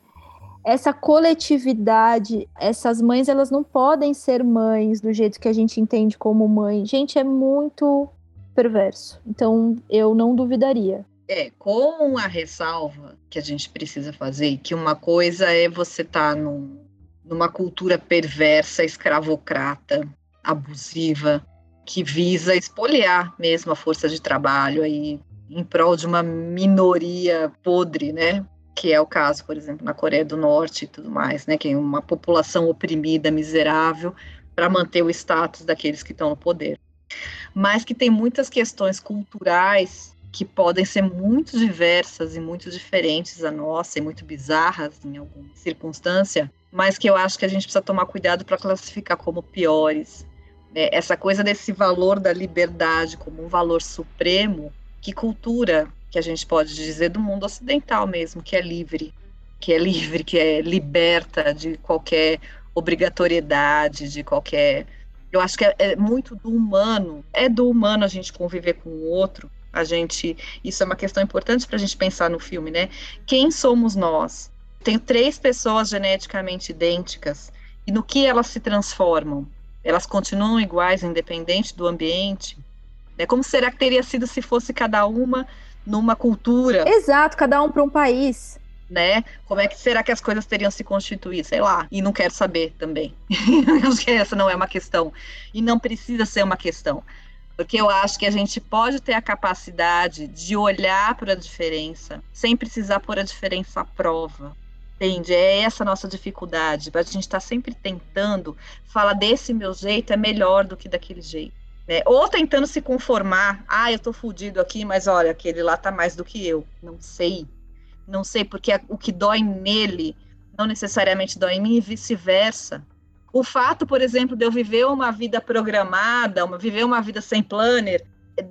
essa coletividade, essas mães, elas não podem ser mães do jeito que a gente entende como mãe. Gente, é muito perverso. Então, eu não duvidaria. É, com a ressalva que a gente precisa fazer, que uma coisa é você estar tá num, numa cultura perversa, escravocrata, abusiva, que visa espoliar mesmo a força de trabalho aí em prol de uma minoria podre, né? Que é o caso, por exemplo, na Coreia do Norte e tudo mais, né? Que é uma população oprimida, miserável, para manter o status daqueles que estão no poder. Mas que tem muitas questões culturais que podem ser muito diversas e muito diferentes da nossa e muito bizarras em alguma circunstância, mas que eu acho que a gente precisa tomar cuidado para classificar como piores. É, essa coisa desse valor da liberdade como um valor supremo, que cultura que a gente pode dizer do mundo ocidental mesmo, que é livre, que é livre, que é liberta de qualquer obrigatoriedade, de qualquer. Eu acho que é, é muito do humano, é do humano a gente conviver com o outro, a gente. Isso é uma questão importante para a gente pensar no filme, né? Quem somos nós? Tenho três pessoas geneticamente idênticas e no que elas se transformam? Elas continuam iguais, independente do ambiente? É como será que teria sido se fosse cada uma numa cultura? Exato, cada um para um país. Né? Como é que será que as coisas teriam se constituído? Sei lá. E não quero saber também. acho que essa não é uma questão. E não precisa ser uma questão. Porque eu acho que a gente pode ter a capacidade de olhar para a diferença sem precisar pôr a diferença à prova. Entende? É essa a nossa dificuldade. A gente está sempre tentando falar desse meu jeito é melhor do que daquele jeito. Né? Ou tentando se conformar. Ah, eu tô fudido aqui, mas olha, aquele lá tá mais do que eu. Não sei. Não sei, porque o que dói nele não necessariamente dói em mim e vice-versa. O fato, por exemplo, de eu viver uma vida programada, uma, viver uma vida sem planner,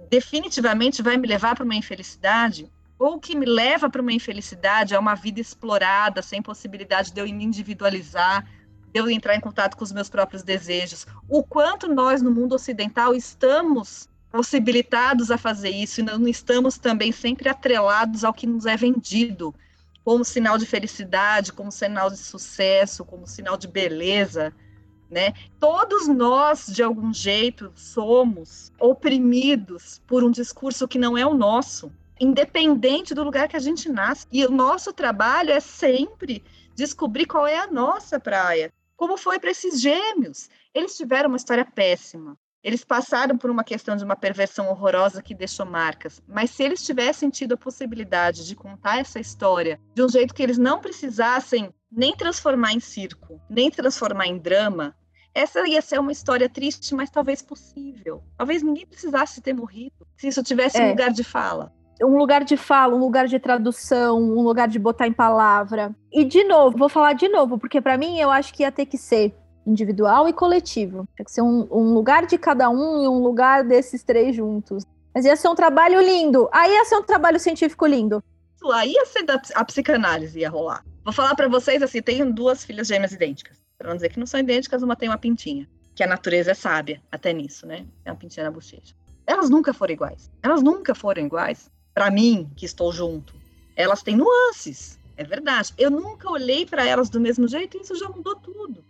definitivamente vai me levar para uma infelicidade ou que me leva para uma infelicidade é uma vida explorada, sem possibilidade de eu me individualizar, eu entrar em contato com os meus próprios desejos. O quanto nós, no mundo ocidental, estamos possibilitados a fazer isso e não estamos também sempre atrelados ao que nos é vendido como sinal de felicidade, como sinal de sucesso, como sinal de beleza. Né? Todos nós, de algum jeito, somos oprimidos por um discurso que não é o nosso independente do lugar que a gente nasce. E o nosso trabalho é sempre descobrir qual é a nossa praia. Como foi para esses gêmeos? Eles tiveram uma história péssima. Eles passaram por uma questão de uma perversão horrorosa que deixou marcas. Mas se eles tivessem tido a possibilidade de contar essa história de um jeito que eles não precisassem nem transformar em circo, nem transformar em drama, essa ia ser uma história triste, mas talvez possível. Talvez ninguém precisasse ter morrido se isso tivesse é. um lugar de fala um lugar de fala, um lugar de tradução, um lugar de botar em palavra. E de novo, vou falar de novo, porque para mim eu acho que ia ter que ser individual e coletivo. Tinha que ser um, um, lugar de cada um e um lugar desses três juntos. Mas ia ser um trabalho lindo. Aí ia ser um trabalho científico lindo. Aí ia ser da, a psicanálise ia rolar. Vou falar para vocês assim, tenho duas filhas gêmeas idênticas. Para não dizer que não são idênticas, uma tem uma pintinha. Que a natureza é sábia, até nisso, né? Tem uma pintinha na bochecha. Elas nunca foram iguais. Elas nunca foram iguais para mim, que estou junto, elas têm nuances, é verdade. Eu nunca olhei para elas do mesmo jeito e isso já mudou tudo.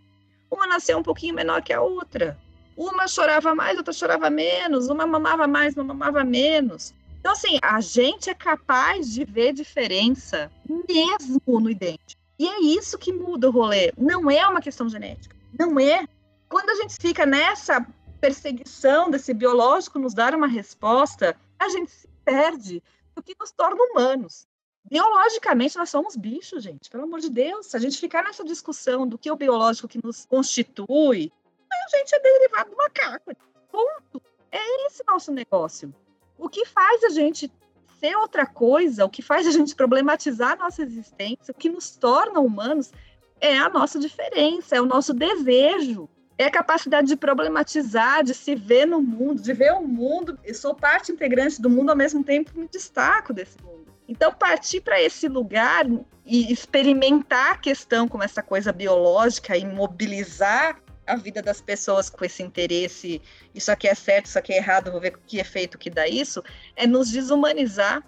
Uma nasceu um pouquinho menor que a outra. Uma chorava mais, outra chorava menos. Uma mamava mais, uma mamava menos. Então, assim, a gente é capaz de ver diferença mesmo no idêntico. E é isso que muda o rolê. Não é uma questão genética. Não é. Quando a gente fica nessa perseguição desse biológico nos dar uma resposta, a gente se perde o que nos torna humanos. Biologicamente, nós somos bichos, gente, pelo amor de Deus. Se a gente ficar nessa discussão do que é o biológico que nos constitui, a gente é derivado do macaco. Ponto. É esse nosso negócio. O que faz a gente ser outra coisa, o que faz a gente problematizar a nossa existência, o que nos torna humanos, é a nossa diferença, é o nosso desejo, é a capacidade de problematizar, de se ver no mundo, de ver o mundo. Eu sou parte integrante do mundo, ao mesmo tempo me destaco desse mundo. Então, partir para esse lugar e experimentar a questão como essa coisa biológica e mobilizar a vida das pessoas com esse interesse, isso aqui é certo, isso aqui é errado, vou ver que efeito que dá isso, é nos desumanizar,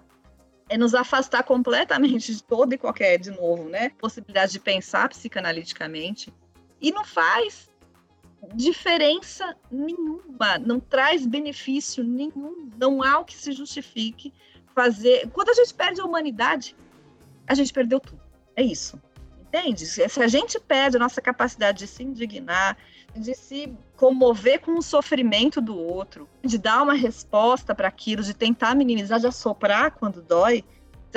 é nos afastar completamente de todo e qualquer, de novo, né, possibilidade de pensar psicanaliticamente. E não faz diferença nenhuma, não traz benefício nenhum, não há o que se justifique fazer. Quando a gente perde a humanidade, a gente perdeu tudo. É isso. Entende? Se a gente perde a nossa capacidade de se indignar, de se comover com o sofrimento do outro, de dar uma resposta para aquilo, de tentar minimizar, de assoprar quando dói,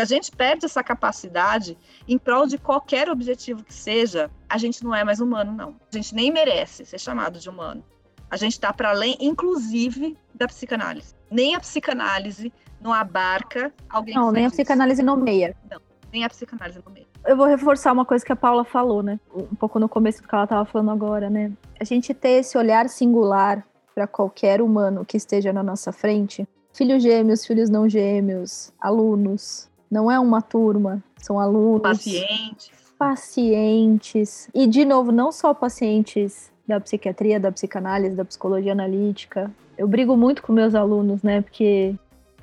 se a gente perde essa capacidade em prol de qualquer objetivo que seja, a gente não é mais humano, não. A gente nem merece ser chamado de humano. A gente está para além, inclusive, da psicanálise. Nem a psicanálise não abarca alguém Não, nem a psicanálise nomeia. Não, nem a psicanálise nomeia. Eu vou reforçar uma coisa que a Paula falou, né? Um pouco no começo do que ela estava falando agora, né? A gente ter esse olhar singular para qualquer humano que esteja na nossa frente, filhos gêmeos, filhos não gêmeos, alunos, não é uma turma, são alunos, Pacientes. pacientes. E de novo, não só pacientes da psiquiatria, da psicanálise, da psicologia analítica. Eu brigo muito com meus alunos, né? Porque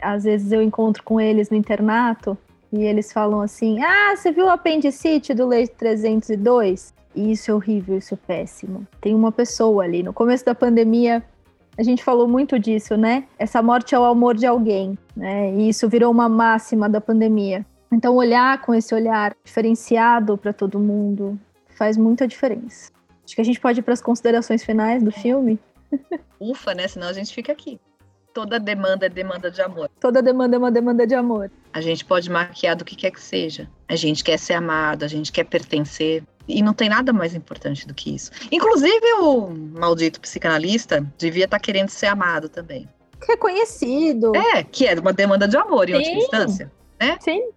às vezes eu encontro com eles no internato e eles falam assim: Ah, você viu o apendicite do leite 302? E isso é horrível, isso é péssimo. Tem uma pessoa ali. No começo da pandemia, a gente falou muito disso, né? Essa morte é o amor de alguém, né? E isso virou uma máxima da pandemia. Então, olhar com esse olhar diferenciado para todo mundo faz muita diferença. Acho que a gente pode ir para as considerações finais do filme. Ufa, né? Senão a gente fica aqui. Toda demanda é demanda de amor. Toda demanda é uma demanda de amor. A gente pode maquiar do que quer que seja. A gente quer ser amado, a gente quer pertencer. E não tem nada mais importante do que isso. Inclusive, o maldito psicanalista devia estar querendo ser amado também. Reconhecido. É, que é uma demanda de amor, em Sim. última instância. Sim.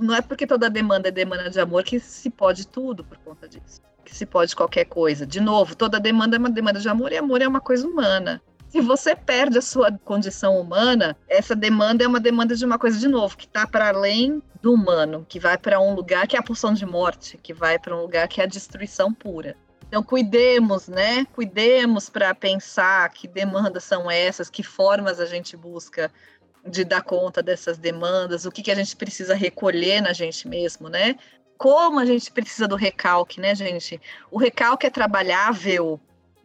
Não é porque toda demanda é demanda de amor que se pode tudo por conta disso. Que se pode qualquer coisa. De novo, toda demanda é uma demanda de amor e amor é uma coisa humana. Se você perde a sua condição humana, essa demanda é uma demanda de uma coisa de novo, que está para além do humano, que vai para um lugar que é a pulsão de morte, que vai para um lugar que é a destruição pura. Então, cuidemos, né? Cuidemos para pensar que demandas são essas, que formas a gente busca de dar conta dessas demandas, o que, que a gente precisa recolher na gente mesmo, né? Como a gente precisa do recalque, né, gente? O recalque é trabalhável,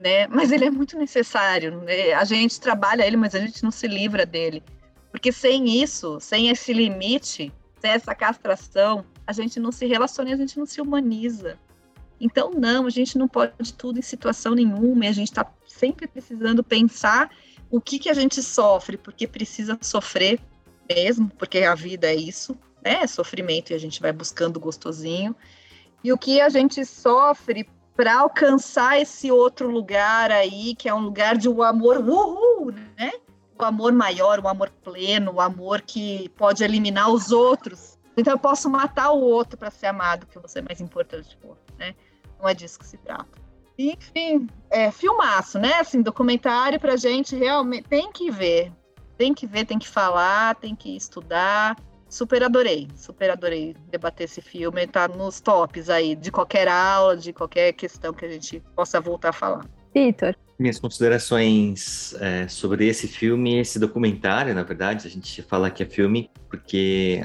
né? Mas ele é muito necessário. Né? A gente trabalha ele, mas a gente não se livra dele. Porque sem isso, sem esse limite, sem essa castração, a gente não se relaciona e a gente não se humaniza. Então, não, a gente não pode tudo em situação nenhuma, e a gente está sempre precisando pensar o que, que a gente sofre, porque precisa sofrer mesmo, porque a vida é isso, né? É sofrimento e a gente vai buscando gostosinho. E o que a gente sofre para alcançar esse outro lugar aí, que é um lugar de um amor uhul, né? O amor maior, o amor pleno, o amor que pode eliminar os outros. Então eu posso matar o outro para ser amado, que você é mais importante que o outro, né? Não é disso que se trata. Enfim, é filmaço, né? Assim, documentário pra gente realmente tem que ver. Tem que ver, tem que falar, tem que estudar. Super adorei, super adorei debater esse filme. Tá nos tops aí de qualquer aula, de qualquer questão que a gente possa voltar a falar. Vitor. Minhas considerações é, sobre esse filme, esse documentário, na verdade, a gente fala que é filme porque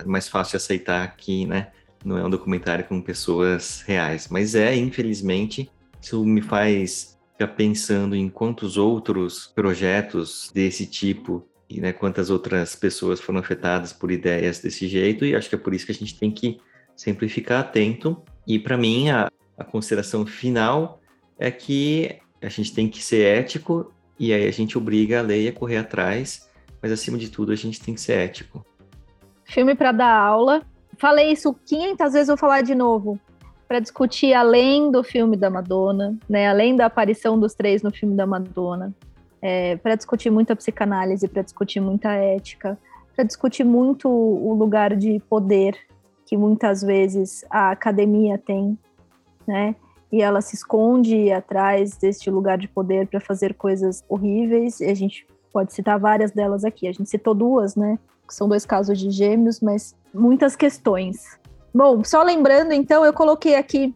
é mais fácil aceitar que, né, não é um documentário com pessoas reais, mas é, infelizmente, isso me faz ficar pensando em quantos outros projetos desse tipo e né, quantas outras pessoas foram afetadas por ideias desse jeito, e acho que é por isso que a gente tem que sempre ficar atento. E para mim, a, a consideração final é que a gente tem que ser ético e aí a gente obriga a lei a correr atrás, mas acima de tudo a gente tem que ser ético. Filme para dar aula. Falei isso 500 vezes, vou falar de novo. para discutir além do filme da Madonna, né? Além da aparição dos três no filme da Madonna, é, para discutir muita psicanálise, para discutir muita ética, para discutir muito o lugar de poder que muitas vezes a academia tem, né? E ela se esconde atrás deste lugar de poder para fazer coisas horríveis. E a gente pode citar várias delas aqui. A gente citou duas, né? Que são dois casos de gêmeos, mas muitas questões. Bom, só lembrando, então, eu coloquei aqui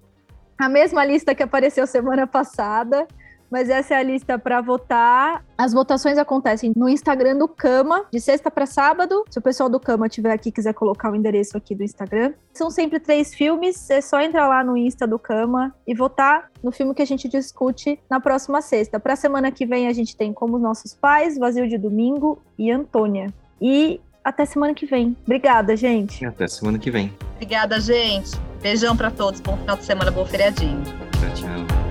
a mesma lista que apareceu semana passada, mas essa é a lista para votar. As votações acontecem no Instagram do Cama, de sexta para sábado. Se o pessoal do Cama tiver aqui quiser colocar o endereço aqui do Instagram. São sempre três filmes, é só entrar lá no Insta do Cama e votar no filme que a gente discute na próxima sexta. Para a semana que vem a gente tem Como Nossos Pais, Vazio de Domingo e Antônia. E até semana que vem. Obrigada, gente. Até semana que vem. Obrigada, gente. Beijão para todos. Bom final de semana, bom feriadinho. Tchau, tchau.